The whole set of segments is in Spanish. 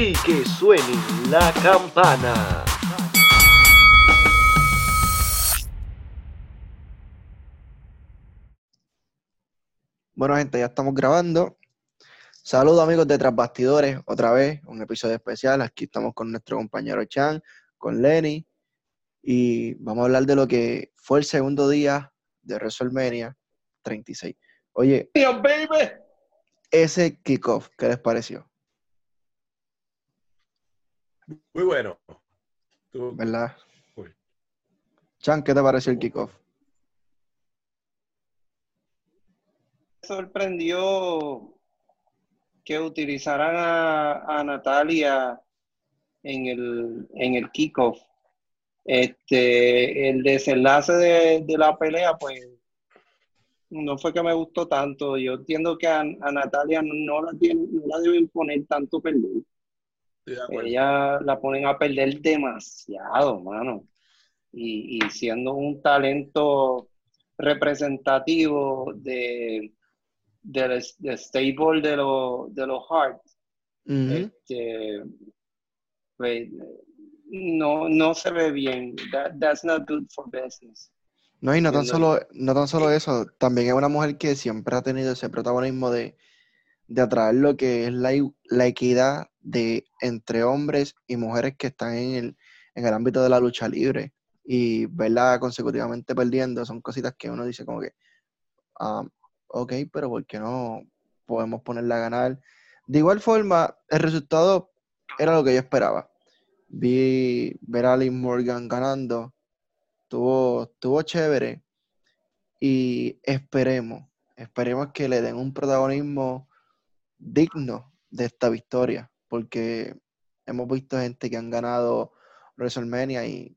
y que suene la campana. Bueno, gente, ya estamos grabando. Saludos amigos de Tras Bastidores, otra vez, un episodio especial. Aquí estamos con nuestro compañero Chan, con Lenny, y vamos a hablar de lo que fue el segundo día de WrestleMania 36. Oye, baby. ese kickoff, ¿qué les pareció? Muy bueno. Tú- ¿Verdad? Uy. Chan, ¿qué te pareció el kickoff? sorprendió que utilizaran a, a Natalia en el, en el kickoff. Este, el desenlace de, de la pelea, pues, no fue que me gustó tanto. Yo entiendo que a, a Natalia no la, no la deben poner tanto perder. De. Ella la ponen a perder demasiado, mano. Y, y siendo un talento representativo de, del del stable de, los de los Hearts, este, pues, no, no se ve bien. That- that's not good for business. No, y no tan solo, no tan solo eso, también es una mujer que siempre ha tenido ese protagonismo de, de atraer lo que es la, la equidad de entre hombres y mujeres que están en el, en el ámbito de la lucha libre. Y verla consecutivamente perdiendo son cositas que uno dice como que, ah, ok, pero ¿por qué no podemos ponerla a ganar? De igual forma, el resultado era lo que yo esperaba. Vi ver a Liv Morgan ganando, estuvo, estuvo chévere y esperemos, esperemos que le den un protagonismo digno de esta victoria, porque hemos visto gente que han ganado WrestleMania y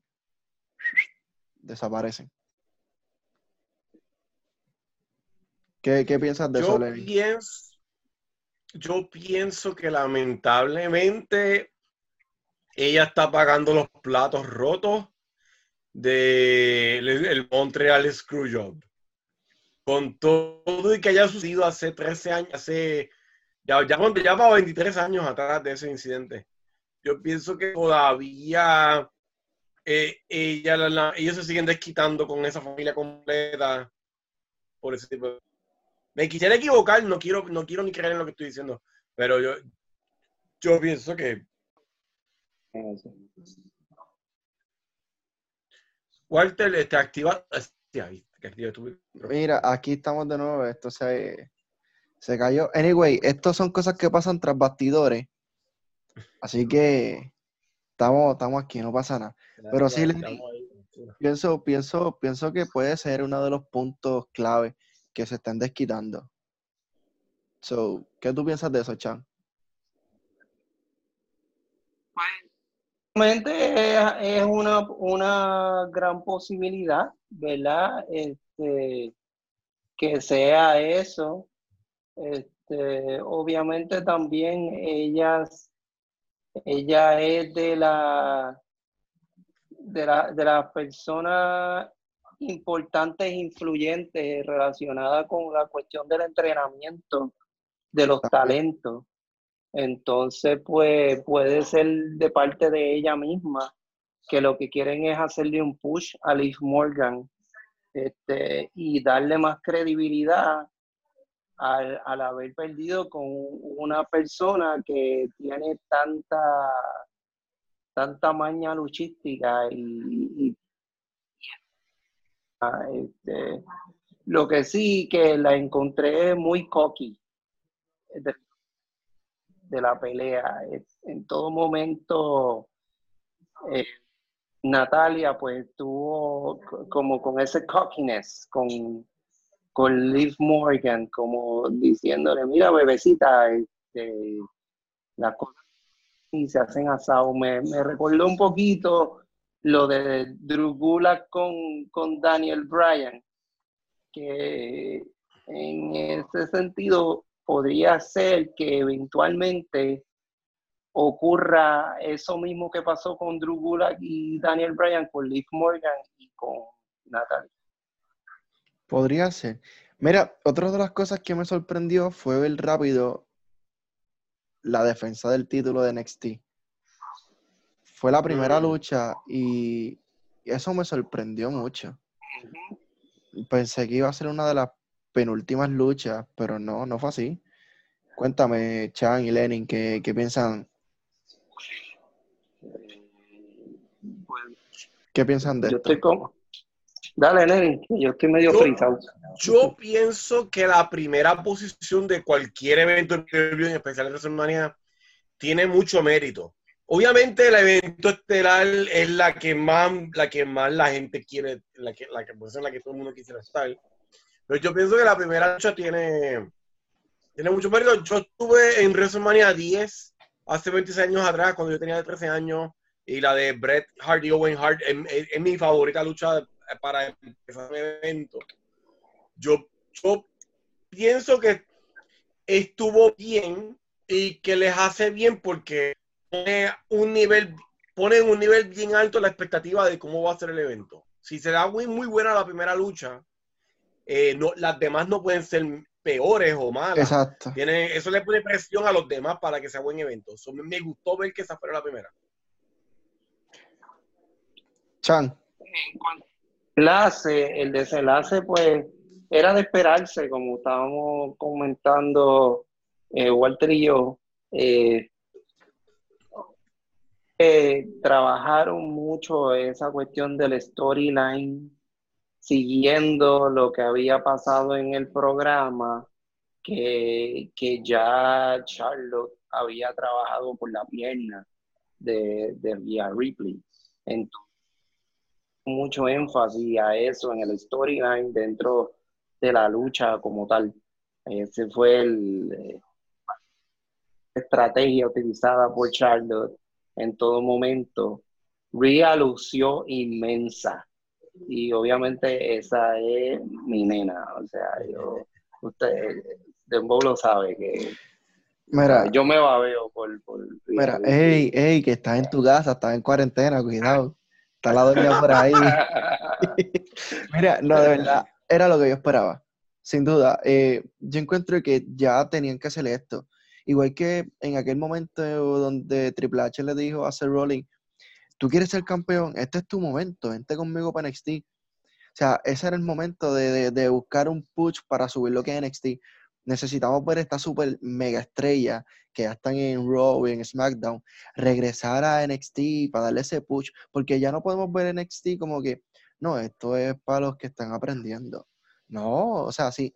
desaparecen. ¿Qué, qué piensas de eso, Yo Lenny? pienso, yo pienso que lamentablemente ella está pagando los platos rotos del el Montreal Screwjob. Con todo y que haya sucedido hace 13 años, hace ya, ya, ya para 23 años atrás de ese incidente. Yo pienso que todavía eh, ella, la- la- ellos se siguen desquitando con esa familia completa por ese tipo de me quisiera equivocar, no quiero, no quiero ni creer en lo que estoy diciendo, pero yo, yo pienso que Walter te que activa tu- Mira, aquí estamos de nuevo, esto se, se cayó. Anyway, estos son cosas que pasan tras bastidores, así que estamos, estamos aquí, no pasa nada. Pero sí, Lenny. Pienso, pienso, pienso que puede ser uno de los puntos clave que se están desquitando. So, ¿qué tú piensas de eso, Chan? Realmente es, es una, una gran posibilidad, ¿verdad? Este, que sea eso. Este, obviamente también ellas, ella es de la de la, de las personas importantes e influyentes relacionadas con la cuestión del entrenamiento de los talentos. Entonces, pues puede ser de parte de ella misma que lo que quieren es hacerle un push a Liv Morgan este, y darle más credibilidad al, haber perdido con una persona que tiene tanta tanta maña luchística y, ah, este, lo que sí que la encontré muy cocky de, la pelea. En todo momento eh, Natalia pues tuvo co- como con ese cockiness, con, con Liv Morgan, como diciéndole, mira bebecita, este, las cosas y se hacen asado. Me, me recordó un poquito lo de Drew con, con Daniel Bryan, que en ese sentido podría ser que eventualmente ocurra eso mismo que pasó con Drew Gulak y Daniel Bryan con Liv Morgan y con Natalia. Podría ser. Mira, otra de las cosas que me sorprendió fue ver rápido la defensa del título de NXT. Fue la primera Mm. lucha y eso me sorprendió mucho. Pensé que iba a ser una de las penúltimas luchas, pero no, no fue así. Cuéntame, Chan y Lenin, ¿qué, qué piensan, Pues, qué piensan de yo esto? estoy como. Dale, que yo estoy medio Yo- frisado. Yo pienso que la primera posición de cualquier evento de en especial en WrestleMania, tiene mucho mérito. Obviamente el evento estelar es la que más la que más la gente quiere, la que la que pues, la que todo el mundo quisiera estar. Pero yo pienso que la primera lucha tiene tiene mucho mérito. Yo estuve en WrestleMania 10 hace 26 años atrás cuando yo tenía 13 años y la de Bret Hart y Owen Hart es, es- es mi favorita lucha para empezar un evento. Yo, yo pienso que estuvo bien y que les hace bien porque pone un nivel, pone un nivel bien alto la expectativa de cómo va a ser el evento. Si se da muy, muy buena la primera lucha, eh, no, las demás no pueden ser peores o malas. Exacto. Tiene, eso le pone presión a los demás para que sea buen evento. So, me, me gustó ver que esa fuera la primera. Chan, El desenlace, pues, era de esperarse, como estábamos comentando eh, Walter y yo. eh, eh, trabajaron mucho esa cuestión del storyline, siguiendo lo que había pasado en el programa, que, que ya Charlotte había trabajado por la pierna de, de Ripley. Entonces, mucho énfasis a eso en el storyline dentro de la lucha como tal. Ese fue el eh, estrategia utilizada por Charlotte en todo momento. Rhea lució inmensa y obviamente esa es mi nena, o sea, yo, usted, Dembow lo sabe que mira, yo me babeo por, por Rhea mira, Ripley. ey, ey, que estás en tu casa, estás en cuarentena, cuidado. Está la doña por ahí. Mira, no, de verdad, era lo que yo esperaba. Sin duda, eh, yo encuentro que ya tenían que hacer esto. Igual que en aquel momento donde Triple H le dijo a Seth Rollins, tú quieres ser campeón, este es tu momento, vente conmigo para NXT. O sea, ese era el momento de, de- de buscar un push para subir lo que es NXT. Necesitamos ver esta super mega estrella que ya están en Raw y en SmackDown, regresar a NXT para darle ese push, porque ya no podemos ver NXT como que, no, esto es para los que están aprendiendo. No, o sea, sí,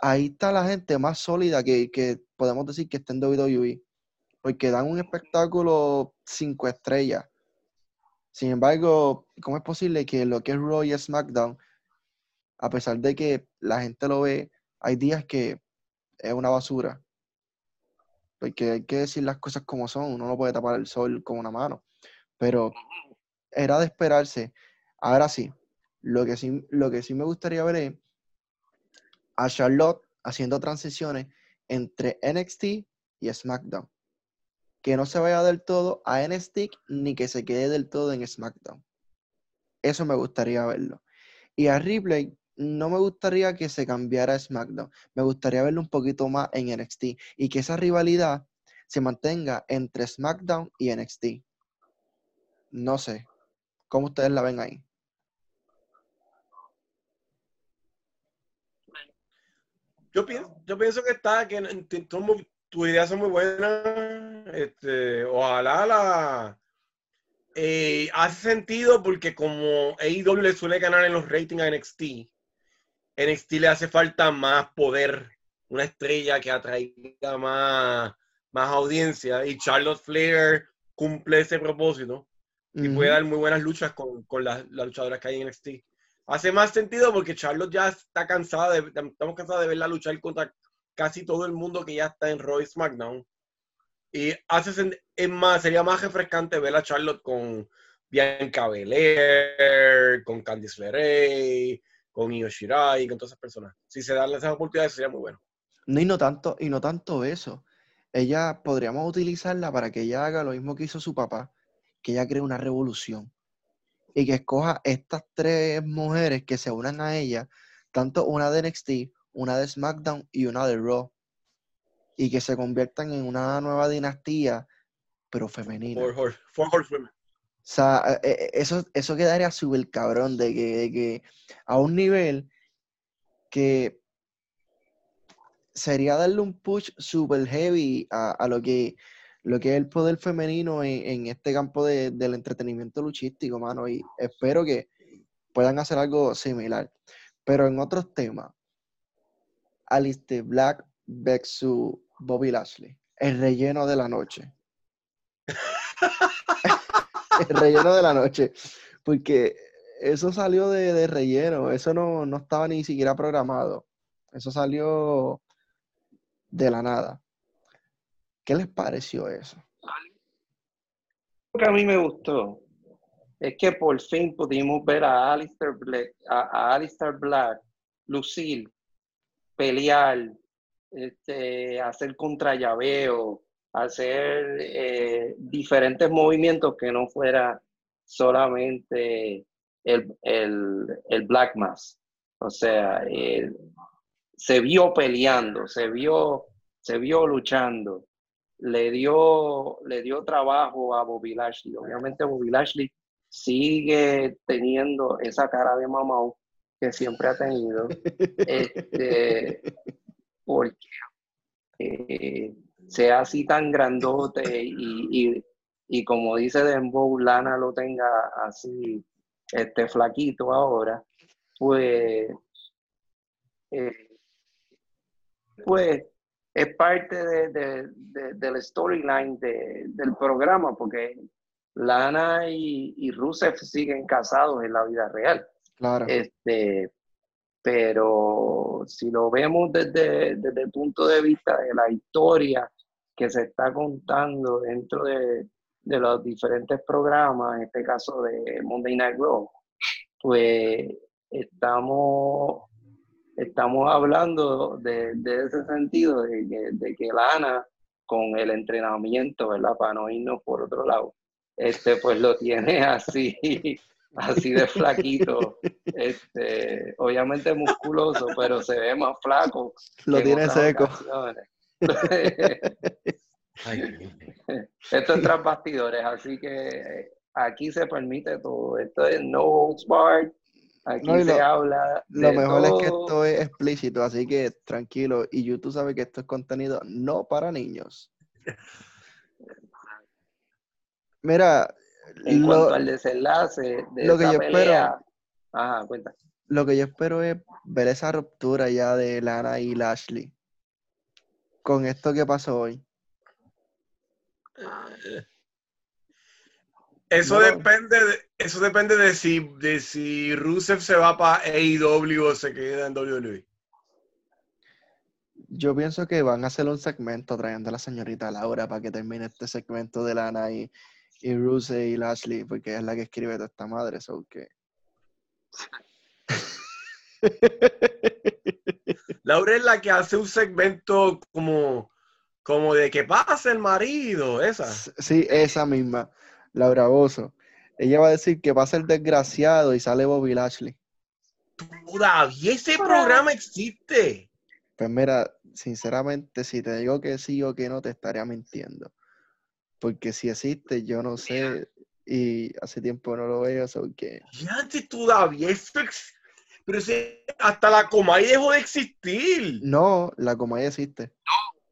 ahí está la gente más sólida que, que podemos decir que está en WWE, porque dan un espectáculo cinco estrellas. Sin embargo, ¿cómo es posible que lo que es Raw y SmackDown, a pesar de que la gente lo ve, hay días que es una basura? Porque hay que decir las cosas como son, uno no puede tapar el sol con una mano. Pero era de esperarse. Ahora sí, lo que sí, lo que sí me gustaría ver es a Charlotte haciendo transiciones entre NXT y SmackDown. Que no se vaya del todo a NXT ni que se quede del todo en SmackDown. Eso me gustaría verlo. Y a Ripley no me gustaría que se cambiara a SmackDown. Me gustaría verlo un poquito más en NXT y que esa rivalidad se mantenga entre SmackDown y NXT. No sé. ¿Cómo ustedes la ven ahí? Yo pienso, que está, que tus ideas son muy buenas. Este, ojalá la eh, hace sentido porque como AEW le suele ganar en los ratings a NXT, NXT le hace falta más poder, una estrella que atraiga más, más audiencia y Charlotte Flair cumple ese propósito y puede dar muy buenas luchas con, con las, las luchadoras que hay en NXT. Hace más sentido porque Charlotte ya está cansada de, estamos cansados de verla luchar contra casi todo el mundo que ya está en Raw y SmackDown. Y hace es más, sería más refrescante ver a Charlotte con Bianca Belair, con Candice LeRae, con Io Shirai, con todas esas personas. Si se dan esas oportunidades sería muy bueno. No, y no tanto, y no tanto eso. Ella podríamos utilizarla para que ella haga lo mismo que hizo su papá, que ella cree una revolución. Y que escoja estas tres mujeres que se unan a ella, tanto una de NXT, una de SmackDown y una de Raw. y que se conviertan en una nueva dinastía, pero femenina. Four, four sea, eh, eh, eso, eso quedaría súper cabrón de que, a un nivel que sería darle un push súper heavy a, lo que lo que es el poder femenino en, en este campo de- del entretenimiento luchístico, mano, y espero que puedan hacer algo similar. Pero en otros temas, Alistair Black versus Bobby Lashley, el relleno de la noche. el relleno de la noche. Porque eso salió de, relleno, eso no, no estaba ni siquiera programado. Eso salió de la nada. ¿Qué les pareció eso? Lo que a mí me gustó es que por fin pudimos ver a Alistair Black, a, a Alistair Black lucir, pelear, este, hacer contrallaveo, hacer eh, diferentes movimientos que no fuera solamente el, el, el Black Mass. O sea, eh, se vio peleando, se vio, se vio luchando le dio, le dio trabajo a Bobby Lashley. Obviamente Bobby Lashley sigue teniendo esa cara de mamá que siempre ha tenido, este, porque eh, sea así tan grandote y, y, y como dice Dembow, Lana lo tenga así este flaquito ahora, pues, eh, pues es parte de, de, de, del storyline de, del programa, porque Lana y, y Rusev siguen casados en la vida real. Claro. Este, pero si lo vemos desde, desde el punto de vista de la historia que se está contando dentro de, de los diferentes programas, en este caso de Monday Night Raw, pues estamos estamos hablando de, de ese sentido, de que, de que Lana, con el entrenamiento, ¿verdad? Para no irnos por otro lado, este, pues lo tiene así, así de flaquito, este, obviamente musculoso, pero se ve más flaco. Lo tiene seco. ocasiones. Esto es tras bastidores, así que aquí se permite todo. Esto es no holds barred. Aquí No, se lo- habla. Lo de mejor es que esto es explícito, así que tranquilo. Y YouTube sabe que esto es contenido no para niños. Mira, En lo, cuanto al desenlace de lo que yo espero-. Ajá, cuenta. lo que yo espero es ver esa ruptura ya de Lana y Lashley. Con esto que pasó hoy. Eso No. depende de, eso depende de si, de si Rusev se va para AEW o se queda en WWE. Yo pienso que van a hacer un segmento trayendo a la señorita Laura para que termine este segmento de Lana y, y Rusev y Lashley, porque es la que escribe toda esta madre, so que... Laura es la que hace un segmento como, como de que pasa el marido, esa. Sí, esa misma, Laura Bozo. Ella va a decir que va a ser desgraciado y sale Bobby Lashley. Todavía ese programa existe. Pues mira, sinceramente, si te digo que sí o que no, te estaría mintiendo. Porque si existe, yo no sé, y hace tiempo no lo veo, so que... Ya antes todavía eso ex- Pero si hasta la Comay dejó de existir. No, la Comay existe.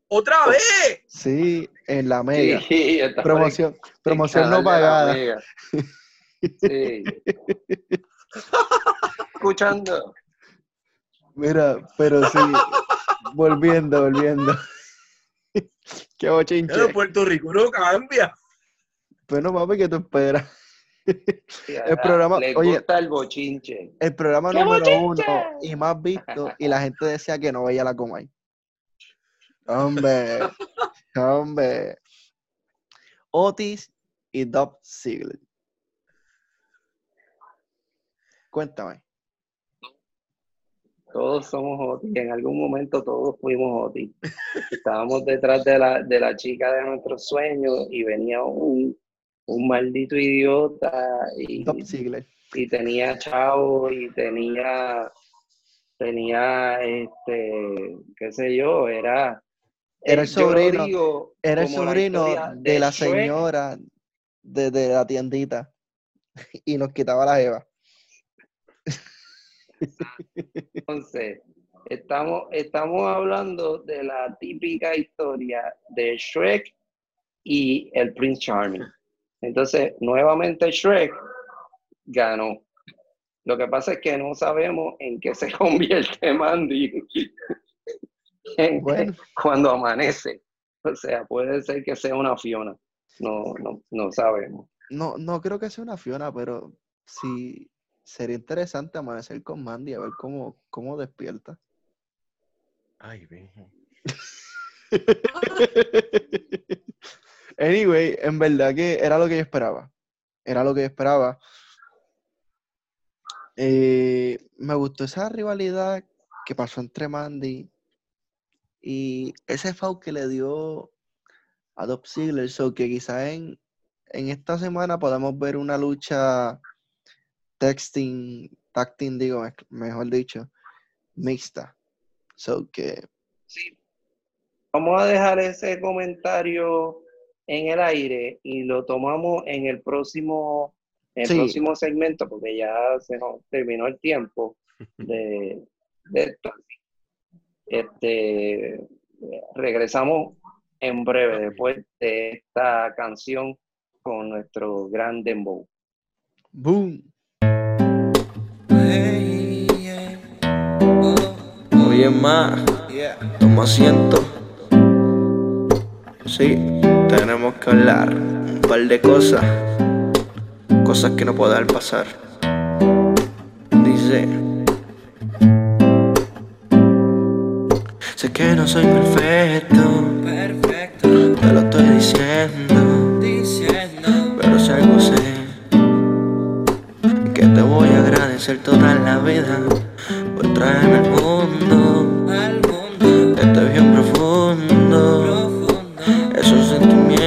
¡Otra vez! Sí, en la Mega. Sí, Promoción, promoción no pagada. Sí. Escuchando. Mira, pero sí, volviendo, volviendo. Qué bochinche. Claro, Puerto Rico no cambia. Bueno, papi, ¿qué tú esperas? El programa- Le oye. gusta el bochinche. El programa ¡Qué número bochinche! uno y más visto, y la gente decía que no veía la Comay. Hombre, hombre. Otis y Dub Ziggler. Cuéntame. Todos somos Otis, en algún momento todos fuimos Otis. Estábamos detrás de la, de la chica de nuestros sueños y venía un, un maldito idiota y, y tenía chavo y tenía, tenía, este, qué sé yo, era, Era el sobrino, digo era el la sobrino de la Shrek. señora de, de la tiendita y nos quitaba la Eva. Entonces, estamos, estamos hablando de la típica historia de Shrek y el Prince Charming. Entonces, nuevamente Shrek ganó. Lo que pasa es que no sabemos en qué se convierte Mandy en- Bueno. cuando amanece. O sea, puede ser que sea una Fiona. No, no, no sabemos. No, no creo que sea una Fiona, pero sí sería interesante amanecer con Mandy a ver cómo, cómo despierta. Ay, virgen. Anyway, en verdad que era lo que yo esperaba. Era lo que yo esperaba. Eh, me gustó esa rivalidad que pasó entre Mandy y ese foul que le dio a Dolph Ziggler. So que quizás en, en esta semana podamos ver una lucha texting, tacting, digo, mejor dicho, mixta. So que Sí. Vamos a dejar ese comentario en el aire y lo tomamos en el próximo, en el Sí. próximo segmento porque ya se nos terminó el tiempo de, de esto. Este, regresamos en breve después de esta canción con nuestro gran dembow. boom. Oye, ma, toma asiento. Sí, tenemos que hablar un par de cosas, cosas que no pueden pasar. Dice: Sé que no soy perfecto, te lo estoy diciendo, pero si algo sé, que te voy a agradecer toda la vida por traerme al mundo.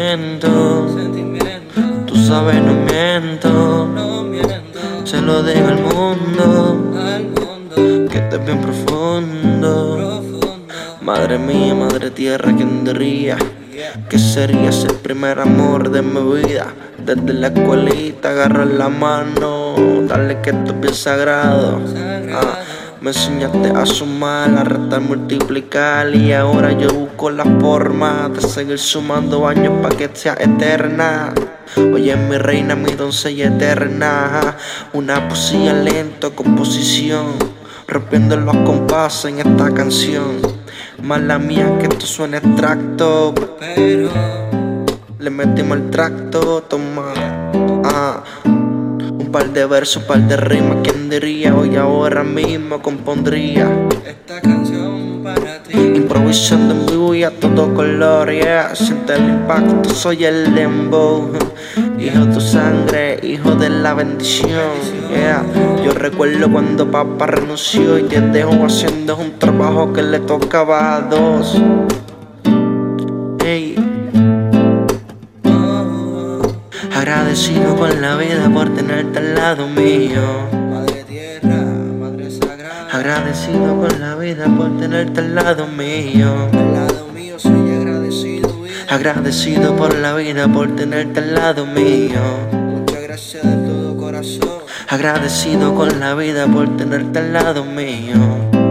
Sentimiento. Tú sabes, no miento, se lo digo al mundo. Que esto es bien profundo. Madre mía, madre tierra, ¿quién diría? Que serías el primer amor de mi vida. Desde la escuelita, agarrar la mano, dale que esto es bien sagrado. Ah, me enseñaste a sumar, a restar, multiplicar y ahora yo busco la forma de seguir sumando años para que sea eterna. Oye, mi reina, mi doncella eterna, una poesía lenta, composición, rompiendo los compases en esta canción. Mala mía que esto suena extracto, pero le metimos el tracto, toma. Ah. Un par de versos, un par de rimas, ¿quién diría? Hoy ahora mismo compondría esta canción para ti. Improvisando en vivo y a todo color, yeah. Siente el impacto, soy el dembow. Hijo de tu sangre, hijo de la bendición, yeah. Yo recuerdo cuando papá renunció y te dejó haciendo un trabajo que le tocaba a dos. Ey. Agradecido con la vida por tenerte al lado mío. Madre tierra, madre sagrada. Agradecido con la vida por tenerte al lado mío. Al lado mío soy agradecido. Agradecido por la vida por tenerte al lado mío. Muchas gracias de todo corazón. Agradecido con la vida por tenerte al lado mío.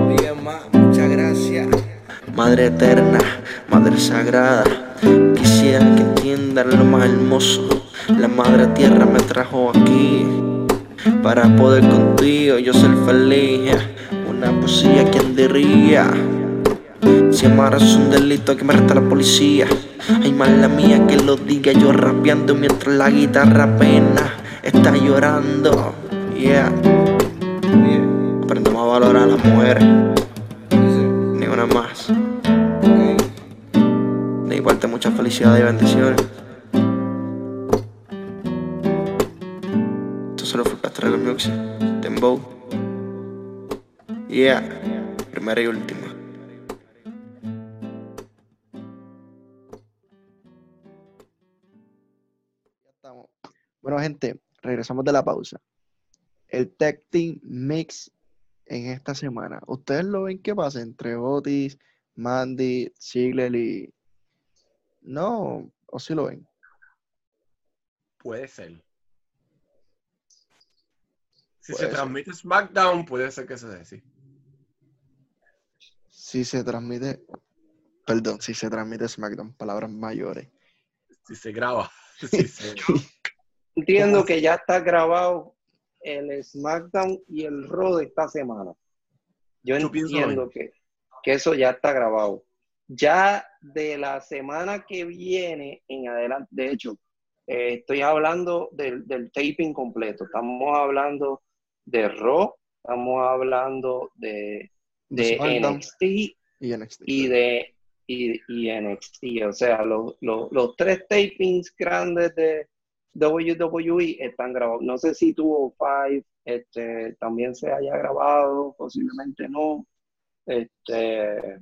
Oye, ma, muchas gracias. Madre eterna, Madre sagrada, quisiera que entiendan lo más hermoso. La Madre Tierra me trajo aquí para poder contigo yo ser feliz. Una poesía, quien diría? Si amar es un delito que me resta la policía. Hay mala mía que lo diga yo rapeando mientras la guitarra apenas está llorando. Yeah. Aprendemos a valorar a las mujeres. Ni una más. De igual te mucha felicidad y bendiciones. El music. Dembow. Yeah. Primera y última. Ya estamos. Bueno, gente, regresamos de la pausa. El Tech Team Mix en esta semana. ¿Ustedes lo ven qué pasa entre Otis, Mandy, Ziggler y... No, o sí lo ven. Puede ser. Si Puede se ser. transmite SmackDown, puede ser que se dé, sí. Si se transmite... Perdón, si se transmite SmackDown, palabras mayores. Si se graba. Si se- Entiendo que ya está grabado el SmackDown y el Raw de esta semana. Yo entiendo que, que eso ya está grabado. Ya de la semana que viene en adelante, de hecho, eh, estoy hablando del, del taping completo. Estamos hablando de Raw, estamos hablando de, De NXT y NXT. y de y, y NXT. O sea, los, los, los tres tapings grandes de WWE están grabados. No sé si tuvo Five este, también se haya grabado, posiblemente no. Este,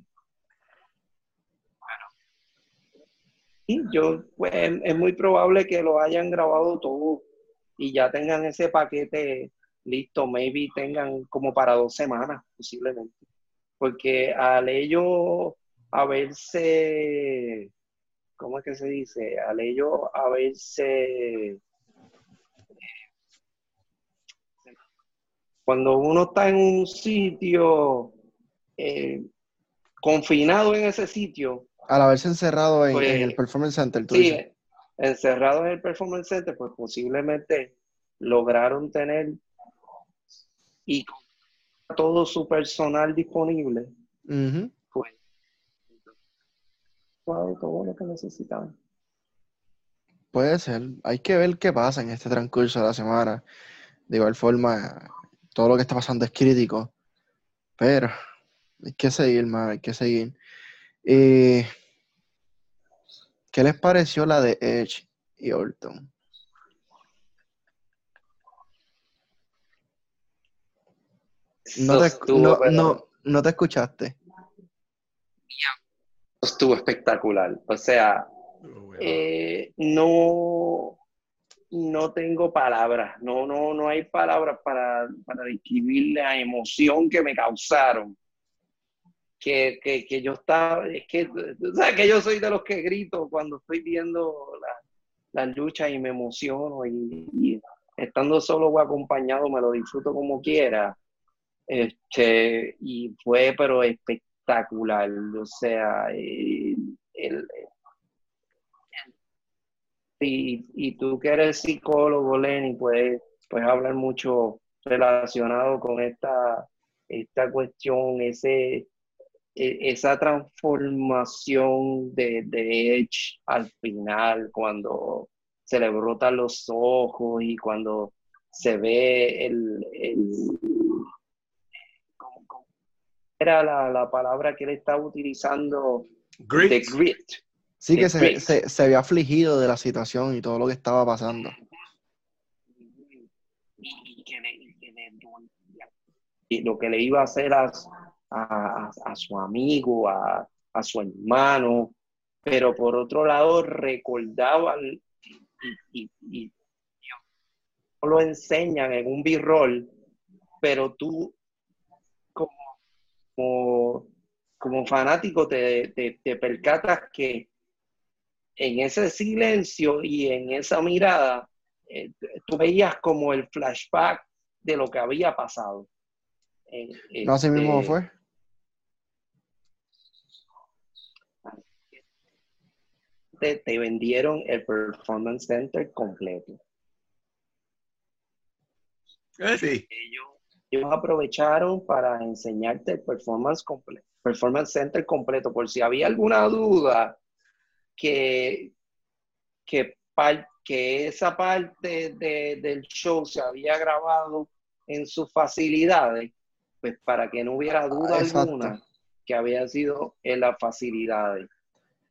y yo, pues, es, es muy probable que lo hayan grabado todo y ya tengan ese paquete listo. Maybe tengan como para dos semanas, posiblemente porque al ellos haberse, ¿cómo es que se dice? Al ellos haberse, cuando uno está en un sitio eh, confinado en ese sitio, Al haberse encerrado en, Pues, en el Performance Center, tú sí, dices. encerrado en el Performance Center, pues posiblemente lograron tener y con todo su personal disponible, Ujú. pues todo, todo lo que necesitaban. Puede ser. Hay que ver qué pasa en este transcurso de la semana. De igual forma, todo lo que está pasando es crítico. Pero hay que seguir, más, hay que seguir. Eh, ¿qué les pareció la de Edge y Orton? No te, Estuvo, no, no, no te escuchaste. estuvo espectacular. O sea, eh, no, no tengo palabras, no, no, no hay palabras para, para describir la emoción que me causaron. Que, que, que yo estaba, es que, sabes que yo soy de los que grito cuando estoy viendo la, la lucha y me emociono y, y estando solo o acompañado me lo disfruto como quiera. Este, y fue pero espectacular, o sea, eh, el, y, y tú que eres psicólogo, Lenny, puedes, puedes hablar mucho relacionado con esta, esta cuestión, ese, e- esa transformación de, de Edge al final, cuando se le brotan los ojos y cuando se ve el... el ¿cómo- cómo era la, la palabra que él estaba utilizando? Grit. The grit. Sí, que The se, Grit. se, se había afligido de la situación y todo lo que estaba pasando. y, y que le- y que le dolía. Y lo que le iba a hacer a, a- a su amigo, a, a su hermano, pero por otro lado recordaba y, y- y- lo enseñan en un b-roll, pero tú como, como fanático te, te, te percatas que en ese silencio y en esa mirada, eh, tú veías como el flashback de lo que había pasado. Eh, No, así mismo este, fue. Te, te vendieron el Performance Center completo. Eh, sí. Ellos, ellos aprovecharon para enseñarte el Performance, performance Center completo. Por si había alguna duda que, que, par- que esa parte de- del show se había grabado en sus facilidades, pues para que no hubiera duda Ah, Exacto. alguna que había sido en las facilidades.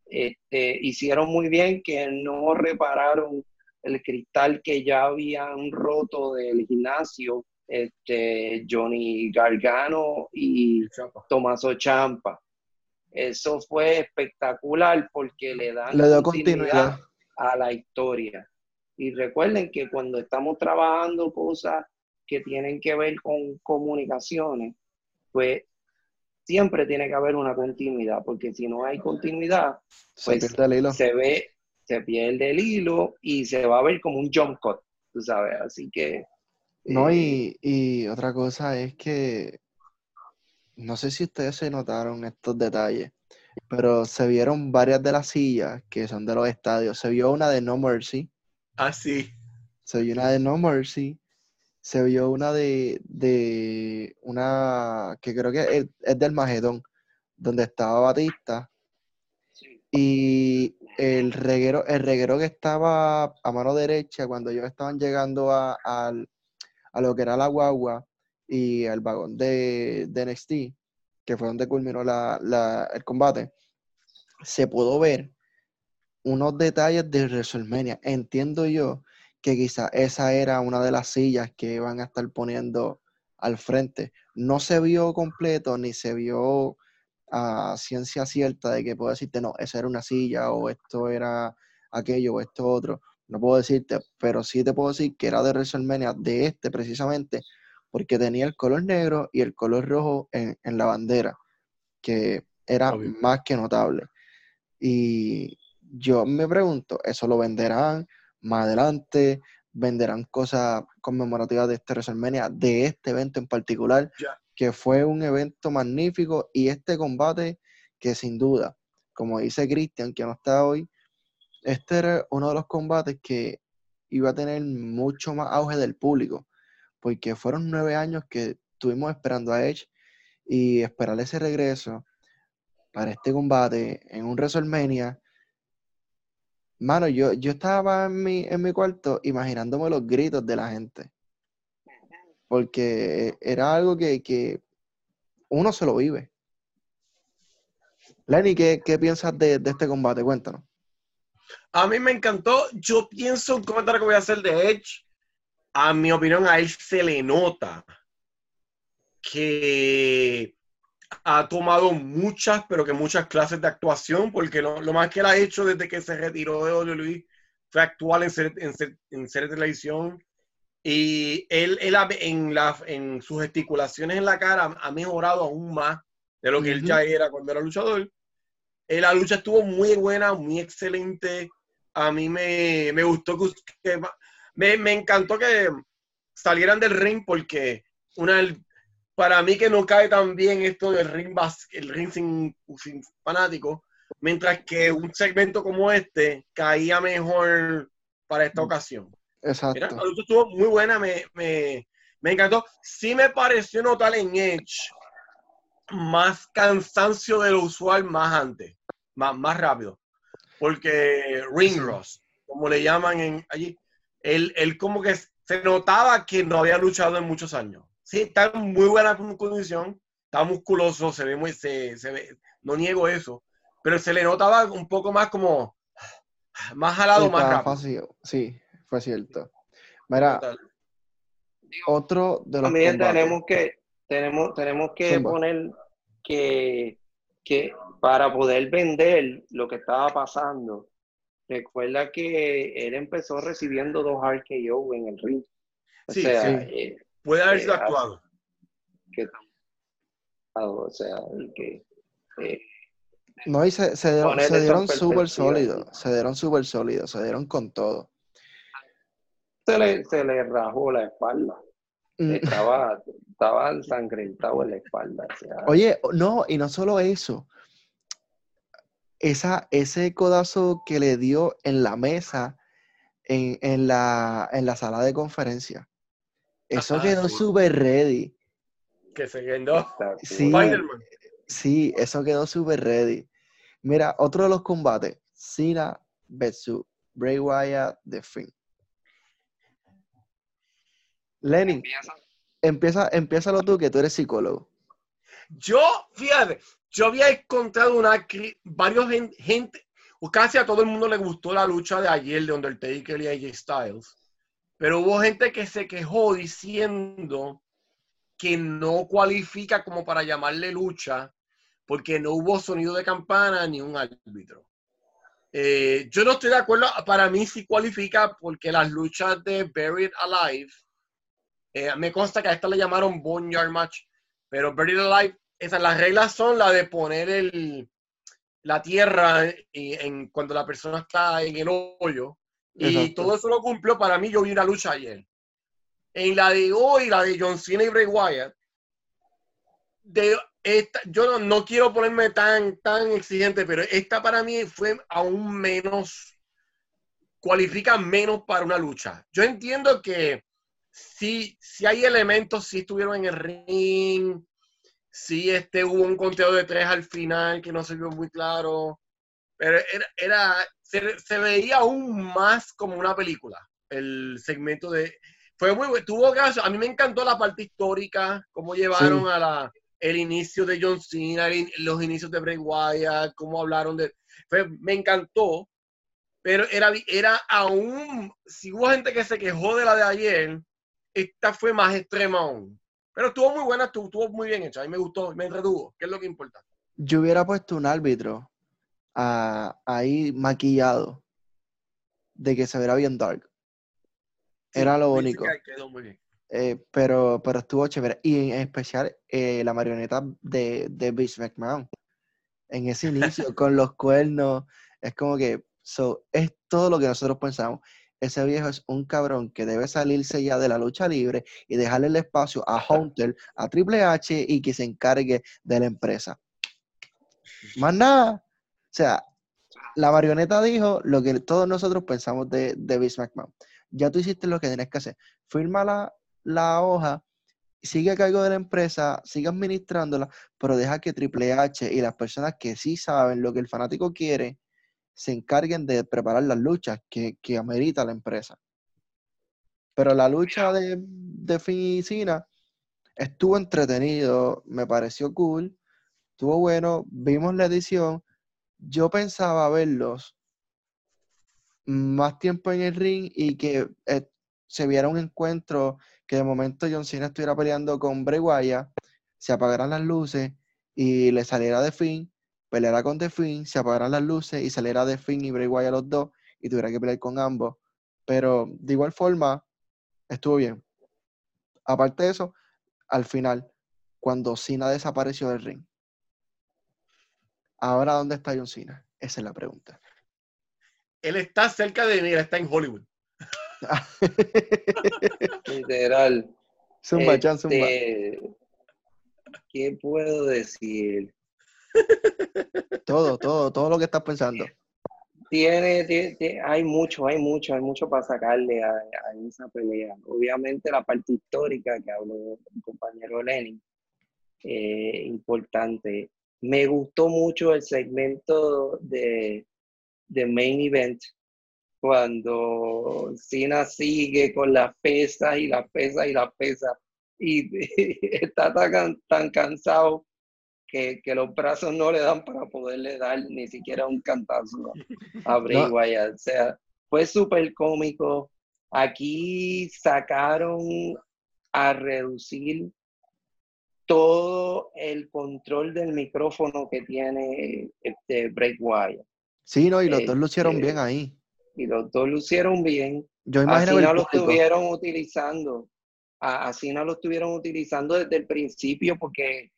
Este, hicieron muy bien que no repararon el cristal que ya habían roto del gimnasio, este, Johnny Gargano y Chapa. Tomaso Champa. Eso fue espectacular porque le dan Le continuidad. a la historia. Y recuerden que cuando estamos trabajando cosas que tienen que ver con comunicaciones, pues siempre tiene que haber una continuidad, porque si no hay continuidad, Se Pues, pierde el hilo. se ve, se pierde el hilo y se va a ver como un jump cut, tú sabes, así que... No, eh, y, y otra cosa es que no sé si ustedes se notaron estos detalles, pero se vieron varias de las sillas que son de los estadios. Se vio una de No Mercy, Así. se vio una de No Mercy, se vio una de, de una que creo que es, es del Magedón, donde estaba Batista, sí. y el reguero, el reguero que estaba a mano derecha cuando ellos estaban llegando a, al- a lo que era la guagua y al vagón de, de NXT, que fue donde culminó el combate, se pudo ver unos detalles de WrestleMania. Entiendo yo que quizá esa era una de las sillas que van a estar poniendo al frente. No se vio completo ni se vio a ciencia cierta de que puedo decirte, no, esa era una silla o esto era aquello o esto otro. No puedo decirte, pero sí te puedo decir que era de WrestleMania, de este precisamente, porque tenía el color negro y el color rojo en, en la bandera, que era Obvio. más que notable. Y yo me pregunto, ¿eso lo venderán más adelante? ¿Venderán cosas conmemorativas de este WrestleMania, de este evento en particular? Que fue un evento magnífico y este combate que sin duda, como dice Christian, que no está hoy, este era uno de los combates que iba a tener mucho más auge del público, porque fueron nueve años que estuvimos esperando a Edge y esperar ese regreso para este combate en un WrestleMania. Mano, yo, yo estaba en mi, en mi cuarto imaginándome los gritos de la gente, porque era algo que, que uno se lo vive. Lenny, ¿qué, qué piensas de, de este combate? Cuéntanos. A mí me encantó. Yo pienso un comentario que voy a hacer de Edge. A mi opinión, a él se le nota que ha tomado muchas, pero que muchas clases de actuación, porque lo, lo más que él ha hecho desde que se retiró de WWE fue actuar en ser- en televisión. Y él, en, la, en sus gesticulaciones en la cara ha mejorado aún más de lo que él ya era cuando era luchador. Eh, la lucha estuvo muy buena, muy excelente. A mí me, me gustó que, que- me, me encantó que salieran del ring porque una para mí que no cae tan bien esto del ring bas- el ring sin, sin fanáticos, mientras que un segmento como este caía mejor para esta ocasión. Mira, Exacto. la lucha estuvo muy buena, me, me, me encantó. Sí me pareció notar en Edge más cansancio de lo usual más antes, más, más rápido. Porque Ring Sí. Rust, como le llaman en, allí, él, él como que se notaba que no había luchado en muchos años. Sí, está en muy buena condición, está musculoso, se ve muy, se, se ve, no niego eso, pero se le notaba un poco más como, más jalado, más rápido. fácil. Sí, fue cierto. Mira, Total. otro de los También combates. tenemos que, tenemos, tenemos que Zumba. poner que, que para poder vender lo que estaba pasando, recuerda que él empezó recibiendo dos RKO en el ring. O Sí, sea, sí. eh, Puede haber sido Eh, actuado. que o sea, y que eh, No, y se, se dieron, se dieron súper sólidos, se dieron súper sólidos, se dieron con todo. se le, se le rajó la espalda. Mm, Estaba, estaba ensangrentado en la espalda. o sea, Oye, no, y no solo eso. Esa, ese codazo que le dio en la mesa en, en la, en la sala de conferencia. Eso Ah, quedó sí. súper ready. Que se quedó. Sí. Spider-Man. Sí, eso quedó súper ready. Mira, otro de los combates. Cena versus Bray Wyatt de Finn. Lenny, empieza, empiézalo tú, que tú eres psicólogo. Yo, fíjate, yo había encontrado una varios gen- gente, o casi a todo el mundo le gustó la lucha de ayer de Undertaker y AJ Styles, pero hubo gente que se quejó diciendo que no cualifica como para llamarle lucha porque no hubo sonido de campana ni un árbitro. Eh, yo no estoy de acuerdo, para mí sí cualifica porque las luchas de Buried Alive, eh, me consta que a esta le llamaron Boneyard Match, pero Buried Alive esas, las reglas son la de poner el, la tierra y- en, cuando la persona está en el hoyo. Y todo eso lo cumplió. Para mí, yo vi una lucha ayer. En la de hoy, la de John Cena y Bray Wyatt, de esta, yo no, no quiero ponerme tan, tan exigente, pero esta para mí fue aún menos, cualifica menos para una lucha. Yo entiendo que sí, sí hay elementos, sí estuvieron en el ring, sí este, hubo un conteo de tres al final que no se vio muy claro, pero era, era se, se veía aún más como una película, el segmento de... Fue muy bueno, tuvo gracia, a mí me encantó la parte histórica, cómo llevaron Sí. a la, el inicio de John Cena, el los inicios de Bray Wyatt, cómo hablaron de... fue- me encantó, pero era, era aún, si hubo gente que se quejó de la de ayer, esta fue más extrema aún. Pero estuvo muy buena, estuvo, estuvo muy bien hecha, a mí me gustó, me entretuvo, que es lo que importa. Yo hubiera puesto un árbitro ah, ahí maquillado de que se viera bien dark. Era lo único. que quedó muy bien. Eh, pero, pero estuvo chévere. Y en especial eh, la marioneta de, de Vince McMahon. En ese inicio, con los cuernos. Es como que so, es todo lo que nosotros pensamos. Ese viejo es un cabrón que debe salirse ya de la lucha libre y dejarle el espacio a Hunter, a Triple H y que se encargue de la empresa. Más nada. O sea, la marioneta dijo lo que todos nosotros pensamos de, de Vince McMahon. Ya tú hiciste lo que tienes que hacer. Firma la, la hoja, sigue a cargo de la empresa, sigue administrándola, pero deja que Triple H y las personas que sí saben lo que el fanático quiere se encarguen de preparar las luchas que, que amerita la empresa. Pero la lucha de, de Cena estuvo entretenido, me pareció cool, estuvo bueno, vimos la edición. Yo pensaba verlos más tiempo en el ring y que eh, se viera un encuentro que de momento John Cena estuviera peleando con Bray Wyatt, se apagaran las luces y le saliera de Finn, peleara con The Finn, se apagaran las luces y saliera de Finn y Bray Wyatt los dos y tuviera que pelear con ambos. Pero de igual forma, estuvo bien. Aparte de eso, al final, cuando Cena desapareció del ring, ¿ahora dónde está John Cena? Esa es la pregunta. Él está cerca de mí, él está en Hollywood. Literal. zumba, Chan, zumba. Este, ¿Qué puedo decir? Todo, todo, todo lo que estás pensando. Tiene, tie- tie- hay mucho, hay mucho, hay mucho para sacarle a, esa pelea. Obviamente la parte histórica que habló el compañero Lenin, eh, importante. Me gustó mucho el segmento de, de Main Event, cuando Cena sigue con las pesas y las pesas y las pesas, y está tan, tan cansado que, que los brazos no le dan para poderle dar ni siquiera un cantazo a Bray No. Wyatt. O sea, fue súper cómico. Aquí sacaron a reducir todo el control del micrófono que tiene este Bray Wyatt. Sí, no, y los dos lucieron Este, bien ahí. Y los dos lucieron bien. Yo Así imagino no el lo estuvieron utilizando. Así no lo estuvieron utilizando desde el principio porque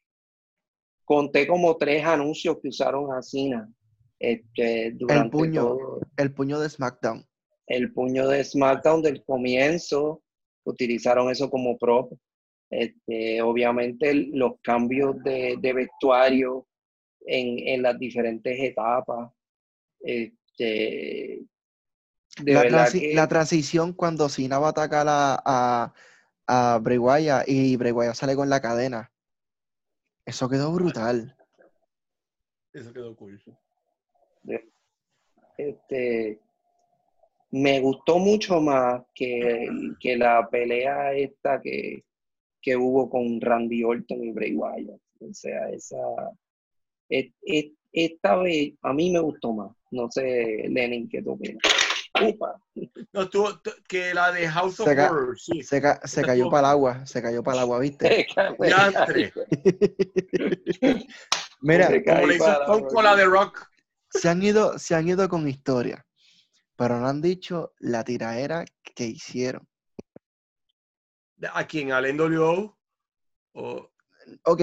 conté como tres anuncios que usaron a Cena este, durante puño. todo El puño de SmackDown. el puño de SmackDown del comienzo. Utilizaron eso como prop. Este, obviamente el- los cambios de, de vestuario en, en las diferentes etapas. Este, de La, verdad transi- que- la transición cuando Cena va a atacar a, a, a Wyatt y Wyatt sale con la cadena. Eso quedó brutal. Eso quedó cool. este, me gustó mucho más que, que la pelea esta que, que hubo con Randy Orton y Bray Wyatt. O sea, esa, et- et- esta vez a mí me gustó más. No sé, Lenin, ¿qué tú opinas? Upa. No, estuvo, t- que la de House of Horrors, sí. Se, ca- se cayó para el agua, se cayó para el agua, ¿viste? Diantre. Mira, Se Como le hizo para, Stone con la de Rock. se han ido, se han ido con historia, pero no han dicho la tiraera que hicieron. ¿A quién? ¿Al NWO? O, Ok,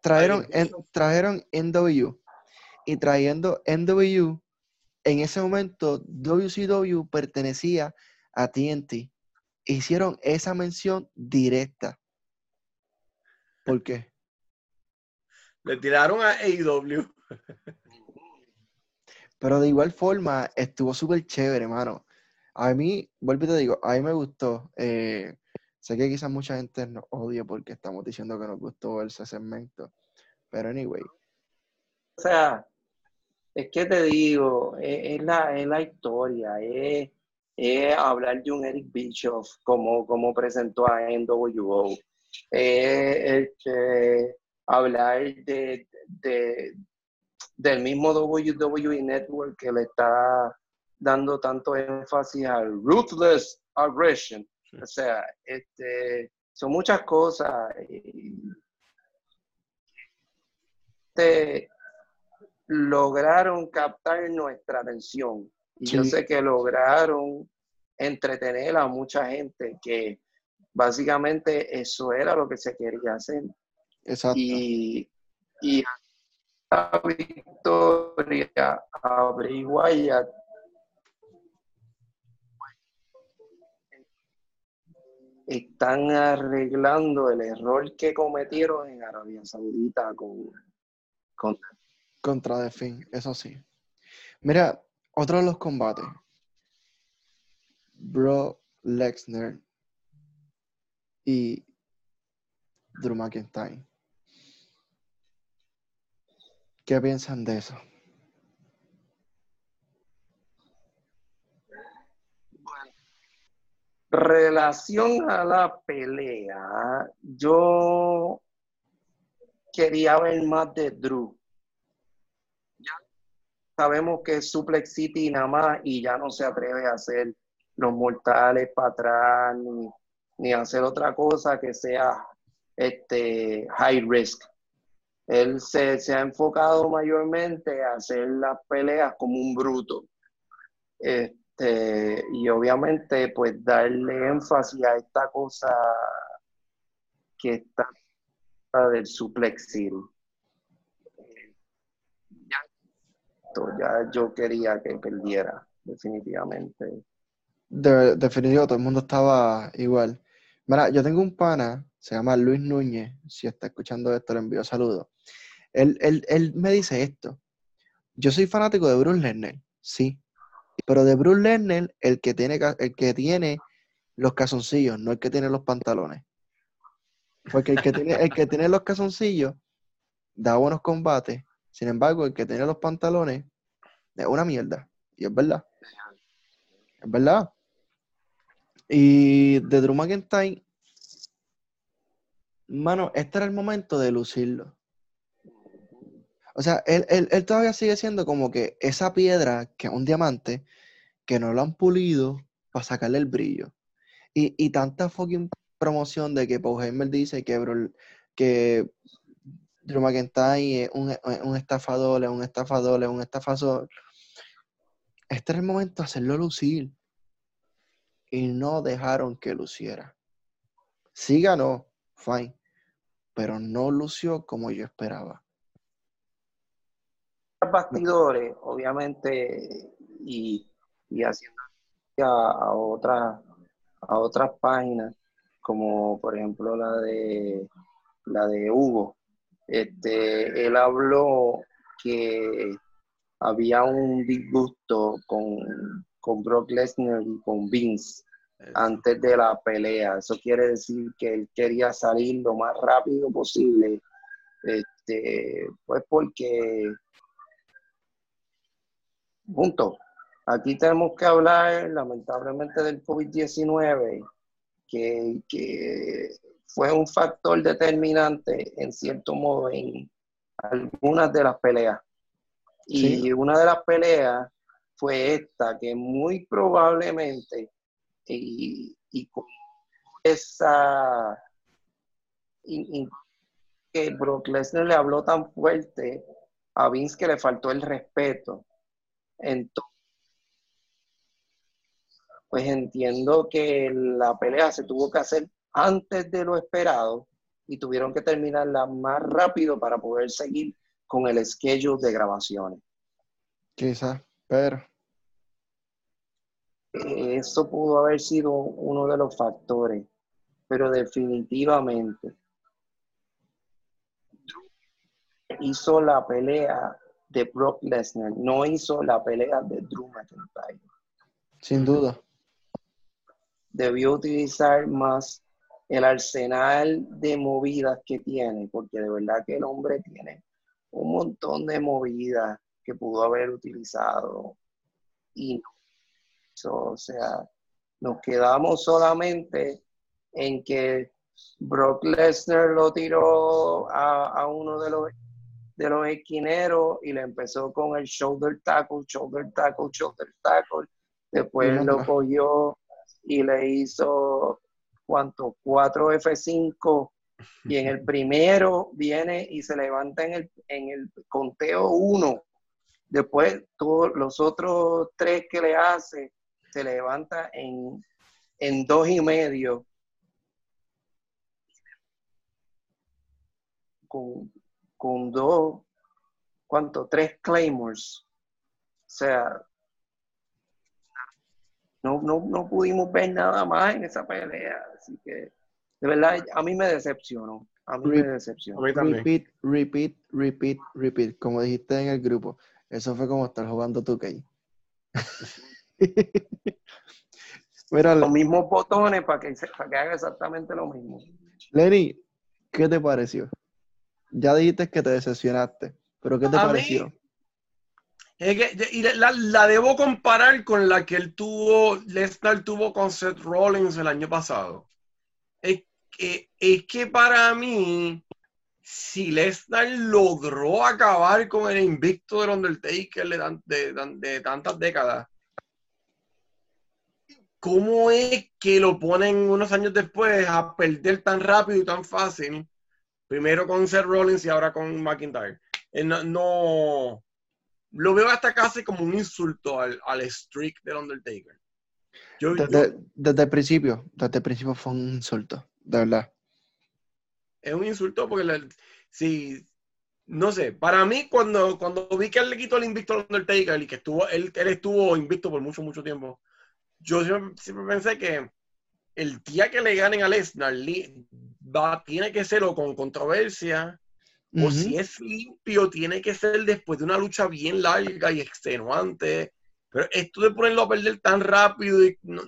trajeron, en- trajeron NW y trayendo NW, en ese momento WCW pertenecía a TNT. Hicieron esa mención directa. ¿Por qué? Le tiraron a AEW. Pero de igual forma, estuvo súper chévere, hermano. A mí, vuelvo y te digo, a mí me gustó. eh, sé que quizás mucha gente nos odia porque estamos diciendo que nos gustó ese segmento. Pero anyway, O sea, es que te digo, es, es la, es la historia, es, es hablar de un Eric Bischoff como, como presentó a NWO, es este, hablar de, de- del mismo WWE Network que le está dando tanto énfasis al ruthless aggression. O sea, este, son muchas cosas. y- este, lograron captar nuestra atención. Y yo sé que lograron entretener a mucha gente, que básicamente eso era lo que se quería hacer. exacto. Y, y la victoria a están arreglando el error que cometieron en Arabia Saudita con, con Contra The eso sí. Mira, otro de los combates. Bro Lesnar y Drew McIntyre. ¿Qué piensan de eso? relación a la pelea, yo quería ver más de Drew. Sabemos que es Suplex City nada más y ya no se atreve a hacer los mortales para atrás ni, ni hacer otra cosa que sea este high risk. Él se, se ha enfocado mayormente a hacer las peleas como un bruto. Este, y obviamente, pues darle énfasis a esta cosa que está del suplex City. Ya, ya yo quería que perdiera, definitivamente. De, definitivo, todo el mundo estaba igual. Mira, yo tengo un pana, se llama Luis Núñez, si está escuchando esto, le envío saludos. Él, él, él me dice esto. Yo soy fanático de Bruce Lesnar, sí. Pero de Bruce Lesnar, el que tiene, el que tiene los calzoncillos, no el que tiene los pantalones. Porque el que tiene, el que tiene los calzoncillos da buenos combates. Sin embargo, el que tiene los pantalones es una mierda. Y es verdad. Es verdad. Y de Drew McIntyre, mano, este era el momento de lucirlo. O sea, él, él- él todavía sigue siendo como que esa piedra, que es un diamante, que no lo han pulido para sacarle el brillo. Y, y tanta fucking promoción de que Paul Heyman dice que, Bro- que Drew McIntyre es un, un estafador, es un estafador, es un estafador. Este era el momento de hacerlo lucir. Y no dejaron que luciera. Sí ganó, fine. Pero no lució como yo esperaba. bastidores, obviamente, y, y haciendo a, a otras a otras páginas, como por ejemplo la de la de Hugo. Este, él habló que había un disgusto con, con Brock Lesnar y con Vince antes de la pelea. Eso quiere decir que él quería salir lo más rápido posible. Este, pues porque Punto. Aquí tenemos que hablar, lamentablemente, del COVID-19, que, que fue un factor determinante, en cierto modo, en algunas de las peleas. Y Sí. una de las peleas fue esta, que muy probablemente, y, y con esa, y- y que Brock Lesnar le habló tan fuerte a Vince que le faltó el respeto. Entonces, pues entiendo que la pelea se tuvo que hacer antes de lo esperado y tuvieron que terminarla más rápido para poder seguir con el schedule de grabaciones. Quizás, pero Eso pudo haber sido uno de los factores, pero definitivamente hizo la pelea de Brock Lesnar, no hizo la pelea de Drew McIntyre. sin duda. Debió utilizar más el arsenal de movidas que tiene, porque de verdad que el hombre tiene un montón de movidas que pudo haber utilizado y no hizo. O sea, nos quedamos solamente en que Brock Lesnar lo tiró a, a uno de los de los esquineros y le empezó con el shoulder tackle, shoulder tackle, shoulder tackle. Después lo cogió y le hizo, ¿cuánto? 4 F5 y en el primero viene y se levanta en el, en el conteo 1. Después todos los otros tres que le hace se levanta en, en dos y medio. Con, con dos, ¿cuánto? Tres Claymores. O sea, no, no, no pudimos ver nada más en esa pelea. Así que, de verdad, a mí me decepcionó. A mí me. A decepcionó. mí. Repeat, repeat, repeat, repeat. Como dijiste en el grupo. Eso fue como estar jugando 2K. Mira, Los mismos botones para que, para que haga exactamente lo mismo. Lenny, ¿qué te pareció? Ya dijiste que te decepcionaste, pero ¿qué te A mí- pareció? Es que, y la, la debo comparar con la que él tuvo, Lesnar tuvo con Seth Rollins el año pasado. Es que, es que para mí, si Lesnar logró acabar con el invicto del Undertaker de- de- de tantas décadas, ¿cómo es que lo ponen unos años después a perder tan rápido y tan fácil? Primero con Seth Rollins y ahora con McIntyre. Eh, no, no- lo veo hasta casi como un insulto al, al streak del Undertaker. Yo, yo- Desde, desde el principio, desde el principio fue un insulto, de verdad. es un insulto porque la- si no sé, para mí cuando, cuando vi que él le quitó el invicto al Undertaker y que estuvo, él, él estuvo invicto por mucho, mucho tiempo, yo siempre, siempre pensé que el día que le ganen a Lesnar va, tiene que ser o con controversia o si es limpio, tiene que ser después de una lucha bien larga y extenuante. Pero esto de ponerlo a perder tan rápido y no-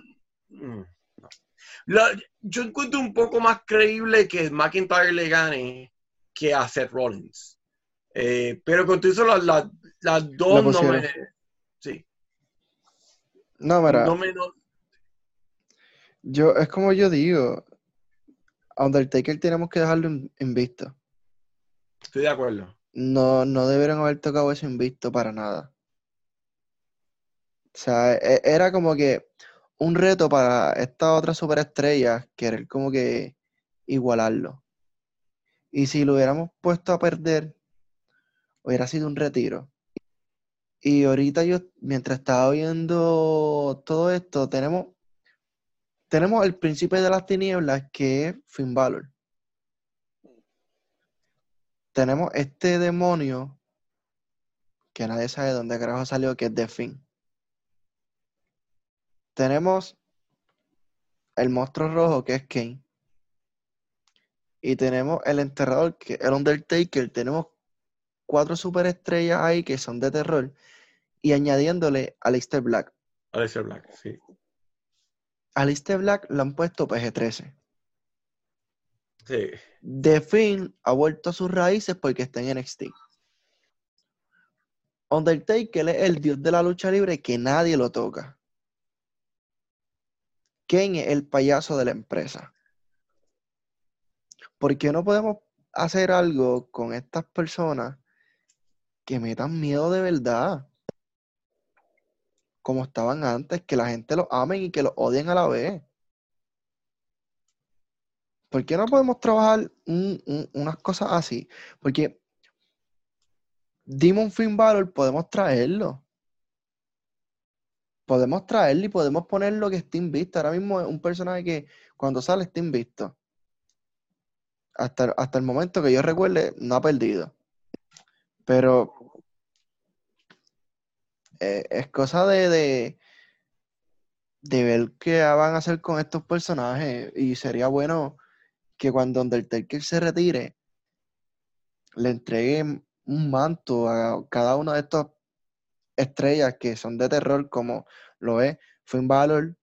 mm, no. La- yo encuentro un poco más creíble que McIntyre le gane que a Seth Rollins. Eh, pero con todo eso, las dos no me. Sí, No, mira, no me. no- yo, es como yo digo, a Undertaker tenemos que dejarlo in- invicto. Estoy de acuerdo. No, no debieron haber tocado eso invicto para nada. O sea, e- era como que un reto para esta otra superestrella, querer como que igualarlo. Y si lo hubiéramos puesto a perder, hubiera sido un retiro. Y ahorita yo, mientras estaba viendo todo esto, tenemos, tenemos el príncipe de las tinieblas, que es Finn Balor. Tenemos este demonio, que nadie sabe dónde carajo salió, que es The Finn. Tenemos el monstruo rojo, que es Kane. Y tenemos el enterrador, que es el Undertaker. Tenemos cuatro superestrellas ahí que son de terror. Y añadiéndole a Aleister Black. Alistair Black, sí. A Aleister Black lo han puesto PG-13. Sí. The Finn ha vuelto a sus raíces porque está en NXT. Undertaker es el dios de la lucha libre que nadie lo toca. Kane es el payaso de la empresa. ¿Por qué no podemos hacer algo con estas personas que metan miedo de verdad? Como estaban antes, que la gente los amen y que los odien a la vez. ¿Por qué no podemos trabajar un- un- unas cosas así? Porque Demon Finn Balor podemos traerlo. Podemos traerlo y podemos ponerlo que esté invisto. Ahora mismo es un personaje que cuando sale está invisto. hasta, hasta el momento que yo recuerde, no ha perdido. Pero eh, es cosa de, de, de ver qué van a hacer con estos personajes. Y sería bueno que cuando Undertaker se retire, le entreguen un manto a cada una de estas estrellas que son de terror, como lo es Finn Balor,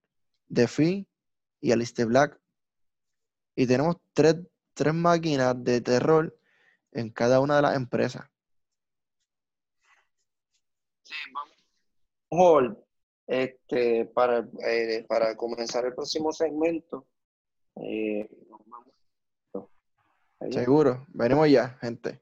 The Finn y Alistair Black. Y tenemos tres, tres máquinas de terror en cada una de las empresas. Sí. Hold, este, para, eh, para comenzar el próximo segmento. eh. Seguro, veremos ya, gente.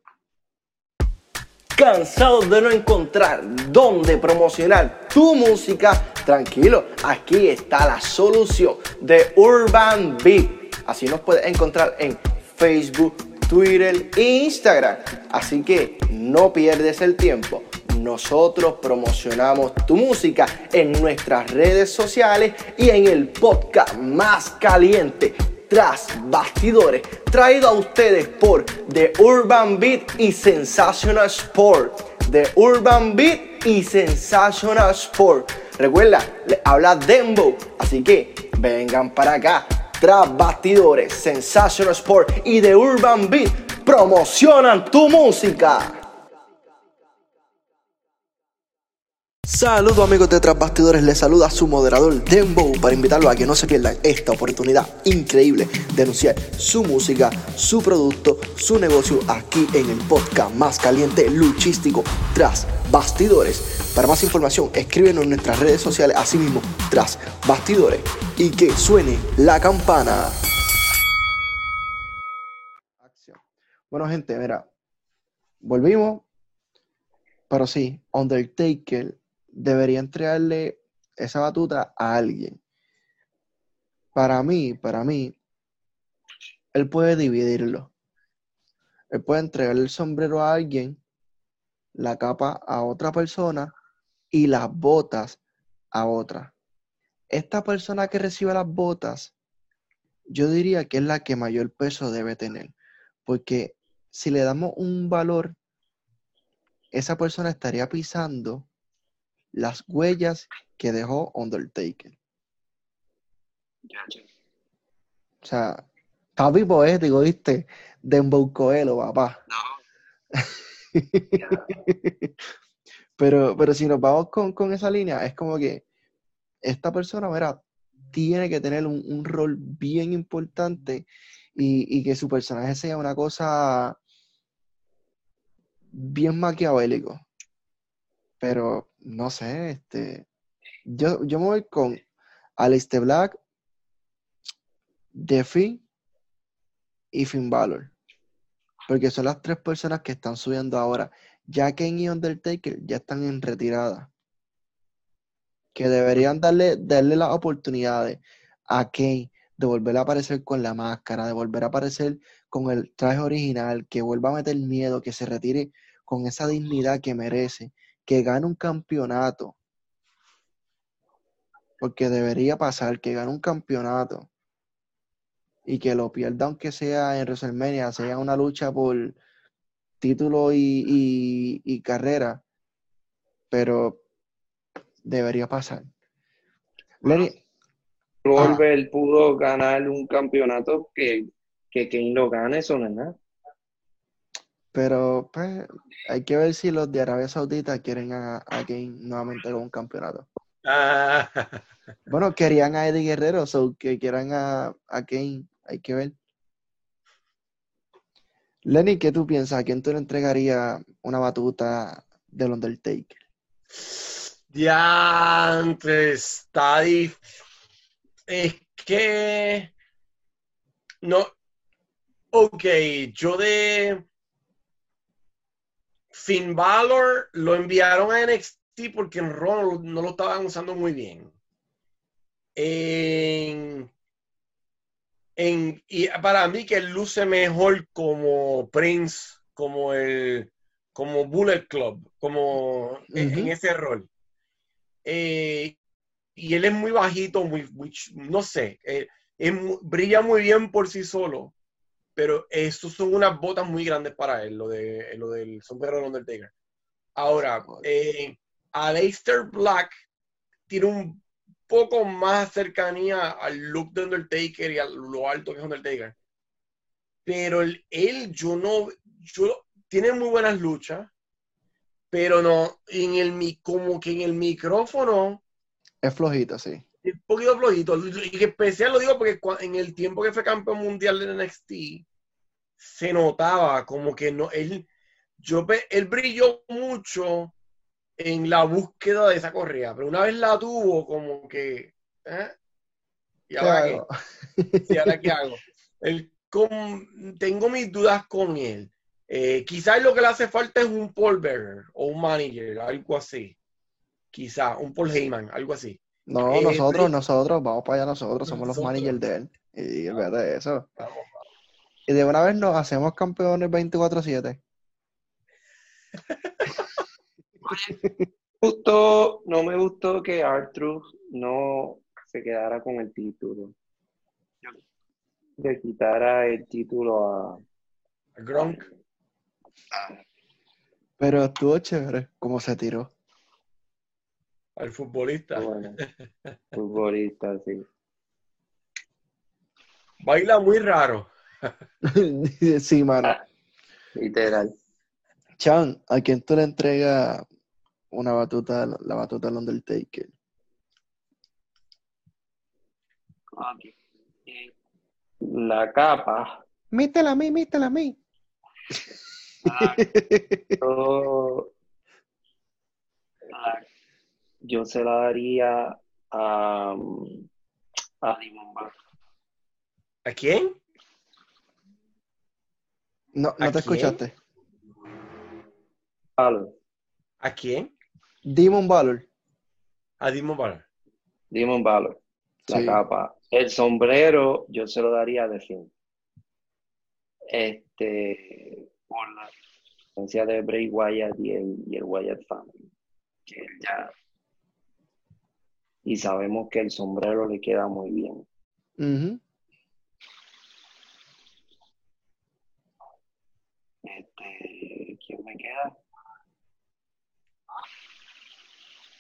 ¿Cansado de no encontrar dónde promocionar tu música? Tranquilo, aquí está la solución de Urban Beat. Así nos puedes encontrar en Facebook, Twitter e Instagram. Así que no pierdes el tiempo. Nosotros promocionamos tu música en nuestras redes sociales y en el podcast más caliente tras bastidores, traído a ustedes por The Urban Beat y Sensational Sport. The Urban Beat y Sensational Sport. Recuerda, le habla Dembo, así que vengan para acá. Tras bastidores, Sensational Sport y The Urban Beat promocionan tu música. Saludos amigos de Tras Bastidores, les saluda su moderador Dembo para invitarlos a que no se pierdan esta oportunidad increíble de anunciar su música, su producto, su negocio aquí en el podcast más caliente luchístico Tras Bastidores. Para más información escríbenos en nuestras redes sociales, así mismo Tras Bastidores y que suene la campana. Bueno gente, mira, volvimos, pero sí, Undertaker debería entregarle esa batuta a alguien. Para mí, para mí, él puede dividirlo. Él puede entregarle el sombrero a alguien, la capa a otra persona y las botas a otra. Esta persona que recibe las botas, yo diría que es la que mayor peso debe tener. Porque si le damos un valor, esa persona estaría pisando las huellas que dejó Undertaker. O sea, papi poético, ¿viste? Dembow Coelho, papá. pero, pero si nos vamos con, con esa línea, es como que esta persona, mira, tiene que tener un, un rol bien importante y, y que su personaje sea una cosa bien maquiavélico. Pero no sé, este. Yo, yo me voy con Aleister Black, Defi y Finn Balor. Porque son las tres personas que están subiendo ahora. Ya Kane y Undertaker ya están en retirada. Que deberían darle, darle las oportunidades a Kane de volver a aparecer con la máscara, de volver a aparecer con el traje original, que vuelva a meter miedo, que se retire con esa dignidad que merece, que gane un campeonato. Porque debería pasar, que gane un campeonato. Y que lo pierda aunque sea en WrestleMania, sea una lucha por título y, y- y carrera. Pero debería pasar. Goldberg pudo ganar un campeonato que, que Kane lo gane, eso no es nada. Pero pues hay que ver si los de Arabia Saudita quieren a, a Kane nuevamente con un campeonato. Ah, Bueno, querían a Eddie Guerrero, so que quieran a, a Kane, hay que ver. Lenny, ¿qué tú piensas? ¿A quién tú le entregarías una batuta del Undertaker? Diantre, está dif- Es que. No. Ok, yo de. Finn Balor lo enviaron a NXT porque en Raw no lo estaban usando muy bien. En, en- y para mí que luce mejor como Prince, como el como Bullet Club, como en- ese rol. Eh, y él es muy bajito, muy, no sé, eh, es brilla muy bien por sí solo, pero estos son unas botas muy grandes para él, lo, de, lo del sombrero de Undertaker. Ahora, eh, Aleister Black tiene un poco más cercanía al look de Undertaker y a lo alto que es Undertaker. Pero él, él yo no, yo, tiene muy buenas luchas, pero no, en el, como que en el micrófono Es flojito, sí. es un poquito flojito. Y en especial lo digo porque en el tiempo que fue campeón mundial de NXT, se notaba como que no, él, yo, él brilló mucho en la búsqueda de esa correa, pero una vez la tuvo, como que, ¿eh? ¿Y ahora qué? Claro. ¿Y ahora qué hago? El, con- tengo mis dudas con él. Eh, quizás lo que le hace falta es un Paul Bearer o un manager, algo así. Quizás, un Paul Heyman, algo así. No, Eh, nosotros, sí. nosotros, vamos para allá nosotros, somos los managers de él. Y de eso. Vamos. Y de una vez nos hacemos campeones 24-7. gustó, no me gustó que Arthur no se quedara con el título. Le quitara el título a. Gronk. Pero estuvo chévere como se tiró. al futbolista. Bueno, futbolista, sí. Baila muy raro. sí, mano. Literal. Chan, ¿a quién tú le entregas una batuta, la batuta al Undertaker? La capa. Mítela a mí, mítela a mí. Yo, la- yo se la daría a, um, a Balor. ¿A quién? No, ¿A no te quién? escuchaste. ¿A quién? Demon Balor. A Demon Balor. Demon Balor. La Sí. capa. El sombrero yo se lo daría a The. Este, por la presencia de Bray Wyatt y el, y el Wyatt Family. Que él ya. Y sabemos que el sombrero le queda muy bien. Este, ¿quién me queda?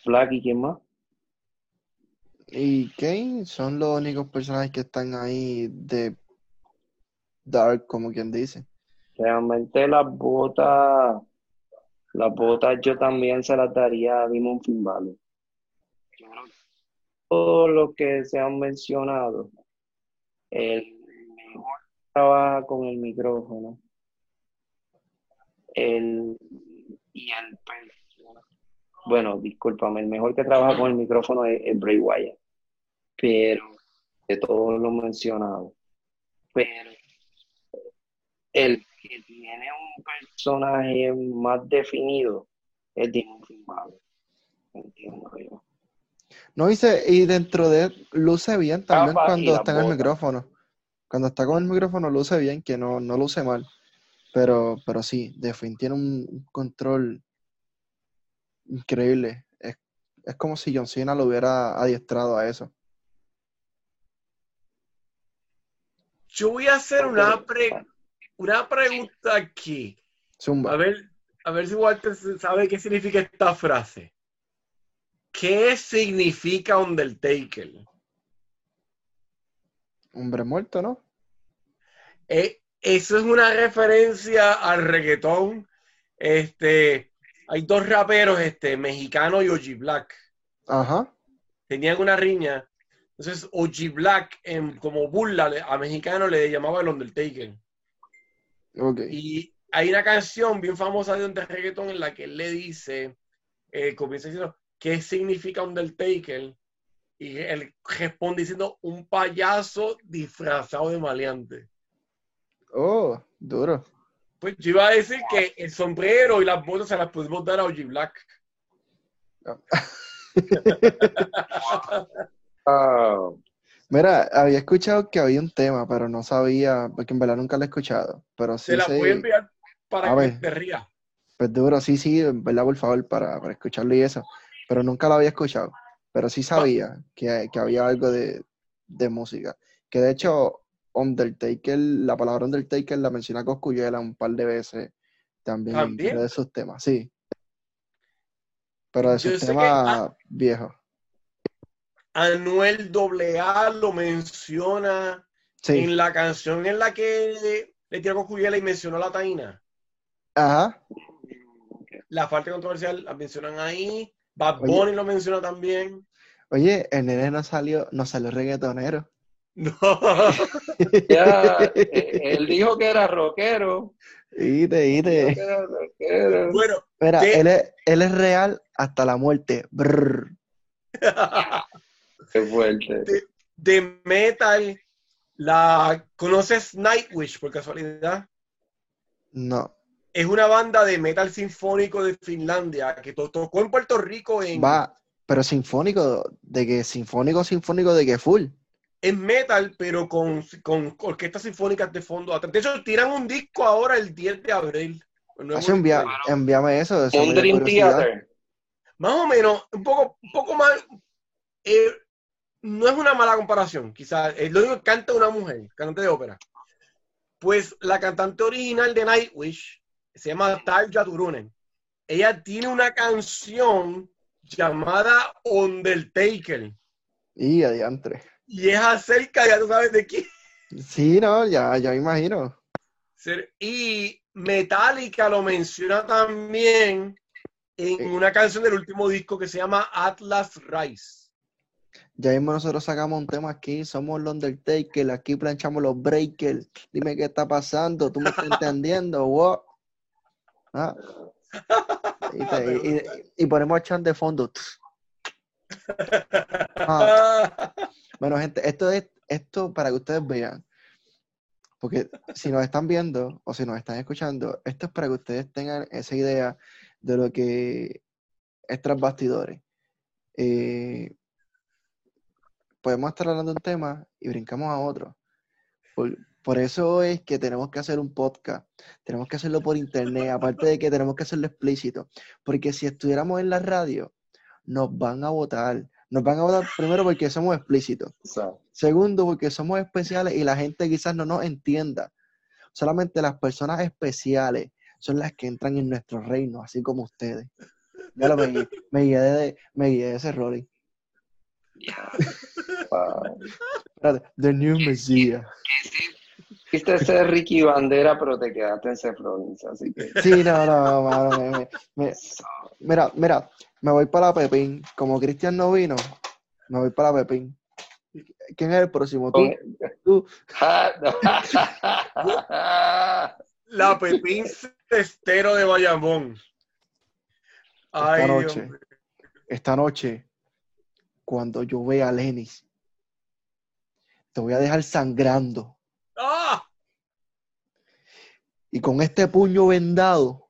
Black y quién más? Y Kane son los únicos personajes que están ahí de Dark, como quien dice. Realmente las botas, las botas yo también se las daría a Demon Finn Balor. Yo creo que Todo lo que se han mencionado, el mejor trabaja con el micrófono, el y el bueno, discúlpame, el mejor que trabaja con el micrófono es, es Bray Wyatt, pero de todos los mencionados, pero el que tiene un personaje más definido es Demon Finn. Entiendo yo. No dice, y dentro de él luce bien también Capa cuando está en el micrófono. Cuando está con el micrófono luce bien, que no, no luce mal. Pero, pero sí, de fin tiene un, control increíble. Es, es como si John Cena lo hubiera adiestrado a eso. Yo voy a hacer una, pre- una pregunta aquí. Zumba. A ver, a ver si Walter sabe qué significa esta frase. ¿Qué significa Undertaker? Hombre muerto, ¿no? Eh, eso es una referencia al reggaetón. Este, hay dos raperos, este, mexicano y OG Black. Ajá. Tenían una riña. Entonces, OG Black, en, como burla a mexicano, le llamaba el Undertaker. Ok. Y hay una canción bien famosa de un reggaetón en la que él le dice, eh, comienza diciendo, ¿qué significa Undertaker? Y él responde diciendo, un payaso disfrazado de maleante. Oh, duro. Pues yo iba a decir que el sombrero y las botas se las pudimos dar a OG Black. Ah, Mira, había escuchado que había un tema, pero no sabía, porque en verdad nunca lo he escuchado. Pero sí Se las sé- voy a enviar para A que ver. te rías. Pues duro, sí, sí, en verdad, por favor, para, para escucharlo y eso. Pero nunca lo había escuchado. Pero sí sabía que, que había algo de, de música. Que de hecho, Undertaker, la palabra Undertaker la menciona Coscuyela un par de veces también, en ¿También? de esos temas, sí. Pero de esos temas viejos. Anuel AA lo menciona Sí. en la canción en la que le tiró con Cuyela y mencionó la Taina. Ajá. La parte controversial la mencionan ahí. Bad Oye. Bunny lo menciona también. Oye, el nene no salió, no salió reggaetonero. No. Ya, eh, él dijo que era rockero. Ite, ite. que era rockero. Bueno, Mira, ¿Qué? él es, él es real hasta la muerte. Brr. Qué fuerte. de metal, la ¿conoces Nightwish por casualidad? No. Es una banda de metal sinfónico de Finlandia que to- tocó en Puerto Rico en, Va, pero sinfónico, de que sinfónico, sinfónico, de que full. En metal, pero con, con orquestas sinfónicas de fondo atrás. De hecho, tiran un disco ahora el 10 de abril. El nuevo Hace envía- envíame eso. eso Un Dream. Theater. Más o menos, un poco, un poco más. eh, no es una mala comparación, quizás. Es lo único que canta una mujer, cantante de ópera. Pues la cantante original de Nightwish se llama Tarja Turunen. Ella tiene una canción llamada Undertaker. Y adiantre. Y es acerca, ya tú sabes de quién. Sí, no, ya, ya me imagino. Y Metallica lo menciona también en una canción del último disco que se llama Atlas Rise. Ya mismo nosotros sacamos un tema aquí, somos los Undertaker, aquí planchamos los breakers. Dime qué está pasando, tú me estás entendiendo, what? Ah. Y, te- y- y- y ponemos a Chan de fondo. Ah. Bueno, gente, esto es esto para que ustedes vean. Porque si nos están viendo o si nos están escuchando, esto es para que ustedes tengan esa idea de lo que es tras bastidores. Eh, podemos estar hablando de un tema y brincamos a otro. Por, por eso es que tenemos que hacer un podcast, tenemos que hacerlo por internet, aparte de que tenemos que hacerlo explícito. Porque si estuviéramos en la radio, nos van a votar. Nos van a votar primero porque somos explícitos. Segundo, porque somos especiales y la gente quizás no nos entienda. Solamente las personas especiales son las que entran en nuestro reino, así como ustedes. Ya lo me, me guié de, me guié de ese Rolly. Wow. Espérate, The New Messiah. Quisiste ser Ricky Bandera, pero te quedaste en Seth Rollins, así que. Sí, no, no, mano, me- me- me- mira, mira, me voy para Pepín. Como Cristian no vino, me voy para Pepín. ¿Quién es el próximo? ¿Tú? ¿Tú? La Pepín Cestero de Bayamón. Ay, Esta Dios noche. mío. Esta noche, cuando yo vea a Lenis, te voy a dejar sangrando. ¡Ah! Y con este puño vendado,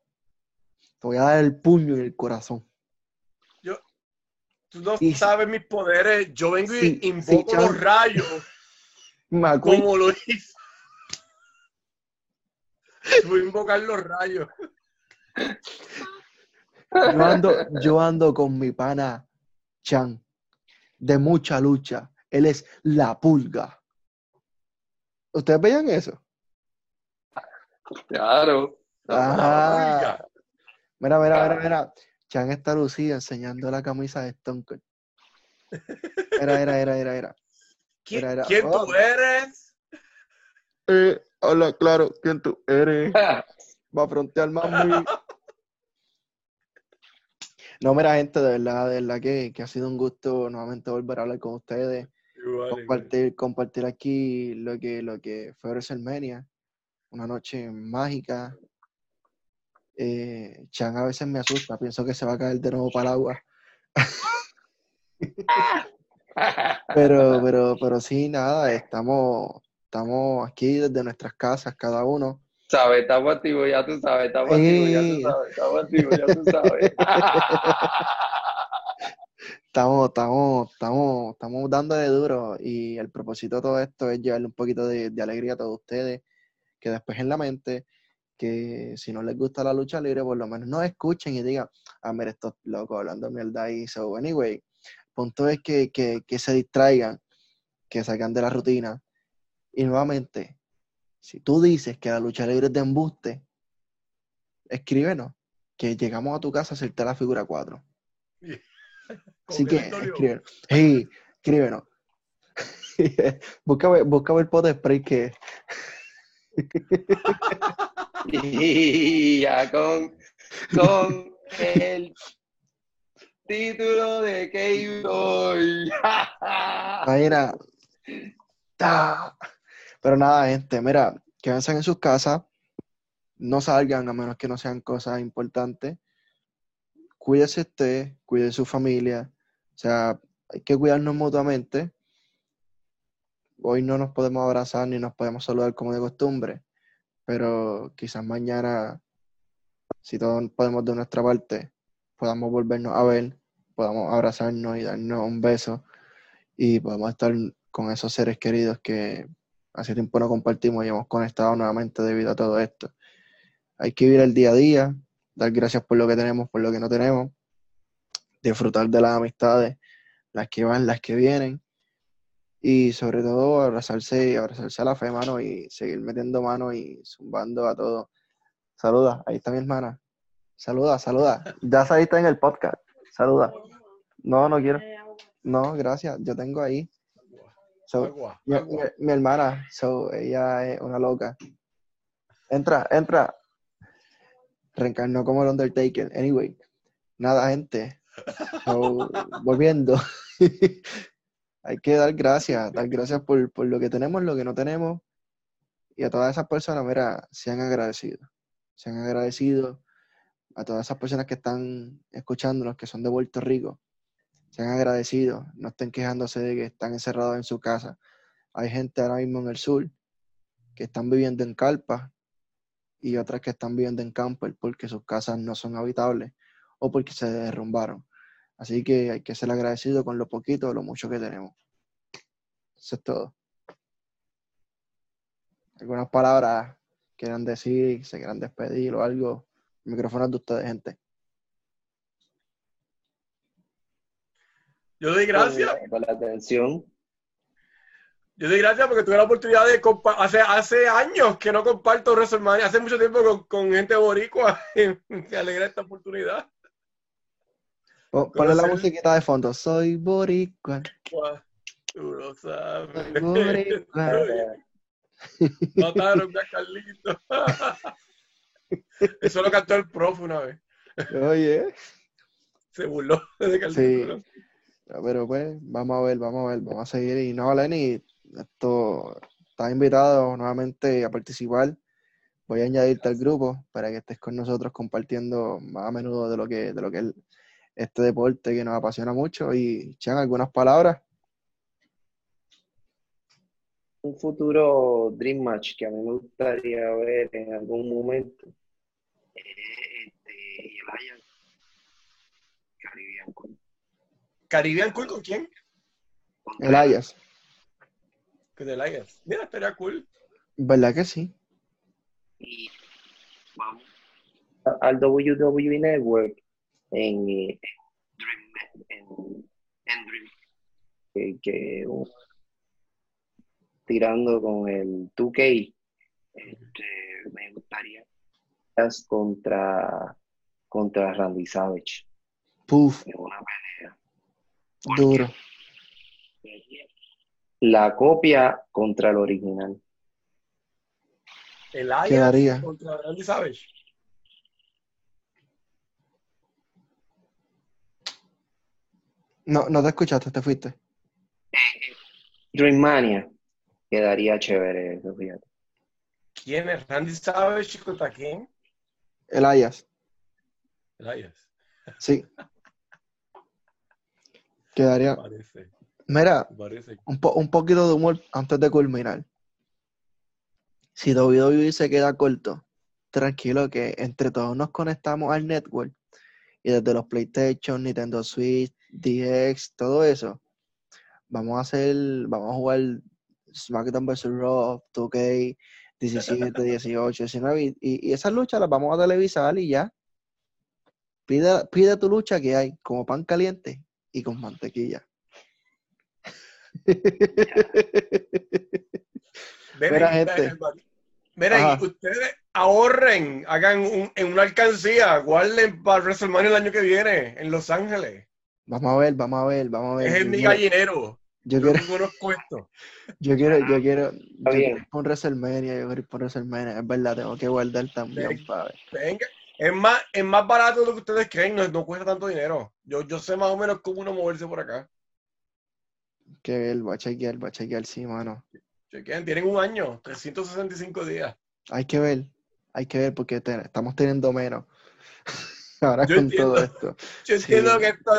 te voy a dar el puño en el corazón. Tú no Y- sabes mis poderes. Yo vengo Sí, y invoco sí, los rayos McQueen, como lo hice. Voy a invocar los rayos. yo ando, yo ando con mi pana Chan, de mucha lucha. Él es la pulga. ¿Ustedes veían eso? Claro. Ah, mira, mira, mira, mira. Chan está lucida enseñando la camisa de Stone Cold. Era, era, era, era, era. ¿Quién, Era, era- quién oh. tú eres? Eh, hola, claro, ¿quién tú eres? Va a frontear mami. No, mira, gente, de verdad, de verdad que, que ha sido un gusto nuevamente volver a hablar con ustedes, Igual, igual. compartir, compartir aquí lo que, lo que fue WrestleMania, una noche mágica. Eh, Chan a veces me asusta, pienso que se va a caer de nuevo para el agua. Pero, pero, pero sí, nada, estamos, estamos aquí desde nuestras casas, cada uno. sabes, estamos activos, ya tú sabes, estamos activos, ya tú sabes, estamos activos, ya tú sabes. Estamos, estamos, estamos, estamos dándole duro y el propósito de todo esto es llevarle un poquito de, de alegría a todos ustedes, que despejen la mente, que si no les gusta la lucha libre, por lo menos no escuchen y digan, ah, mira, estos locos hablando mierda ahí. So, anyway, punto es que, que, que se distraigan, que salgan de la rutina Y nuevamente, si tú dices que la lucha libre es de embuste, escríbenos, que llegamos a tu casa a hacerte la figura 4. Así que el escríbenos. Hey, escríbenos. busca, busca el pot de spray que Y ya con, con el título de K-Boy. Mira. Ta. Pero nada, gente, mira, quédense en sus casas, no salgan a menos que no sean cosas importantes. Cuídese usted, cuide su familia. O sea, hay que cuidarnos mutuamente. Hoy no nos podemos abrazar ni nos podemos saludar como de costumbre, pero quizás mañana, si todos podemos de nuestra parte, podamos volvernos a ver, podamos abrazarnos y darnos un beso y podemos estar con esos seres queridos que hace tiempo no compartimos y hemos conectado nuevamente debido a todo esto. Hay que vivir el día a día, dar gracias por lo que tenemos, por lo que no tenemos, disfrutar de las amistades, las que van, las que vienen, y sobre todo abrazarse, abrazarse a la fe, mano, y seguir metiendo mano y zumbando a todo. Saluda, ahí está mi hermana. Saluda, saluda. Ya saliste en el podcast. Saluda. No, no quiero. No, gracias. Yo tengo ahí. So, Agua, mi, agua. mi- mi hermana, so, ella es una loca. Entra, entra. Reencarnó como el Undertaker. Anyway, nada, gente. So, volviendo. Hay que dar gracias, dar gracias por, lo que tenemos, lo que no tenemos. Y a todas esas personas, mira, sean agradecidos. Sean agradecidos a todas esas personas que están escuchándonos, que son de Puerto Rico. Sean agradecidos, no estén quejándose de que están encerrados en su casa. Hay gente ahora mismo en el sur que están viviendo en carpas y otras que están viviendo en camper porque sus casas no son habitables o porque se derrumbaron. Así que hay que ser agradecido con lo poquito o lo mucho que tenemos. Eso es todo. ¿Algunas palabras quieran decir, se quieran despedir o algo? El micrófono es de ustedes, gente. Yo doy gracias. Por, por la atención. Yo doy gracias porque tuve la oportunidad de compa- hace hace años que no comparto WrestleMania, hace mucho tiempo con, con gente boricua. Me alegra esta oportunidad. Po- Ponle la musiquita de fondo. Soy boricua. Tú lo sabes. Soy boricua. Mataron a Carlito. Eso lo cantó el profe una vez. Oye. Se burló de Carlito. Sí. ¿no? Pero pues, vamos a ver, vamos a ver, vamos a seguir. Y no, Lenny, esto, estás invitado nuevamente a participar. Voy a añadirte al grupo para que estés con nosotros compartiendo más a menudo de lo que, de lo que es este deporte que nos apasiona mucho. Y, Chan, algunas palabras. Un futuro Dream Match que a mí me gustaría ver en algún momento. es este, Elias Caribbean con, Caribbean Cool con quién? con El Ayas. Con el Elias. Mira, estaría cool. ¿Verdad que sí? y vamos al WWE Network en, Dream, en, en Dream que, que, uh, tirando con el 2K este, me gustaría contra contra Randy Savage Puf, en una pelea duro. la copia contra el original El Quedaría. contra Randy Savage. No, no te escuchaste, te fuiste. Dreammania quedaría chévere eso, fíjate. ¿Quién es Randy Savage contra quién? El Ayas, Elias. sí. Quedaría. Parece, Mira, parece. un, po- un poquito de humor antes de culminar. Si WWE se queda corto, tranquilo que entre todos nos conectamos al network y desde los PlayStation, Nintendo Switch, DX, todo eso, vamos a hacer, vamos a jugar SmackDown vs. Raw, 2K, 17, 18, 19 y, y- esas luchas las vamos a televisar y ya. Pide, pide tu lucha que hay como pan caliente y con mantequilla. Mira, gente. Ajá. ustedes ahorren, hagan un- en una alcancía, guarden para WrestleMania el año que viene en Los Ángeles. Vamos a ver, vamos a ver, vamos a ver. Es Yo en mi quiero- gallinero. Yo Yo quiero, tengo unos puestos. yo quiero, yo quiero, yo quiero ir por WrestleMania, yo quiero ir por WrestleMania. Es verdad, tengo que guardar también, Sí. para ver. Venga, es más, es más barato de lo que ustedes creen, no, no cuesta tanto dinero. Yo, yo sé más o menos cómo uno moverse por acá. Que ver, va a chequear, va a chequear, sí, mano. Chequen, tienen un año, 365 días. Hay que ver, hay que ver porque te- estamos teniendo menos. Ahora Yo con entiendo. todo esto. Yo Sí. entiendo que esto,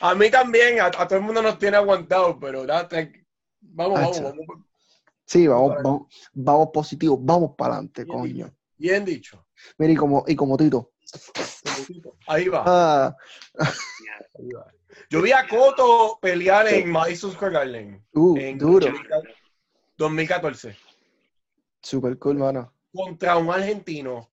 a mí también, a, a todo el mundo nos tiene aguantado, pero date- vamos, vamos, vamos. Sí, vamos, vamos, vamos positivos, vamos para adelante, Bien coño. Bien dicho. Mira, y como, y como Tito. Ahí va. Ah, ahí va. Yo vi a Coto pelear en Madison Square Garden uh, en duro. 2014 Super cool, mano. Contra un argentino.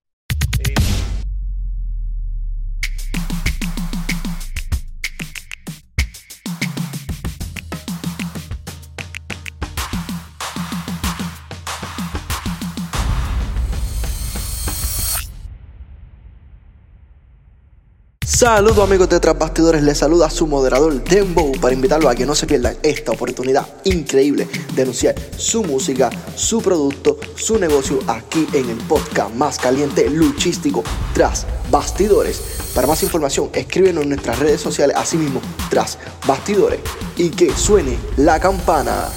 Saludos amigos de Tras Bastidores, les saluda su moderador Dembow para invitarlos a que no se pierdan esta oportunidad increíble de anunciar su música, su producto, su negocio aquí en el podcast más caliente luchístico Tras Bastidores. Para más información escríbenos en nuestras redes sociales, así mismo Tras Bastidores y que suene la campana.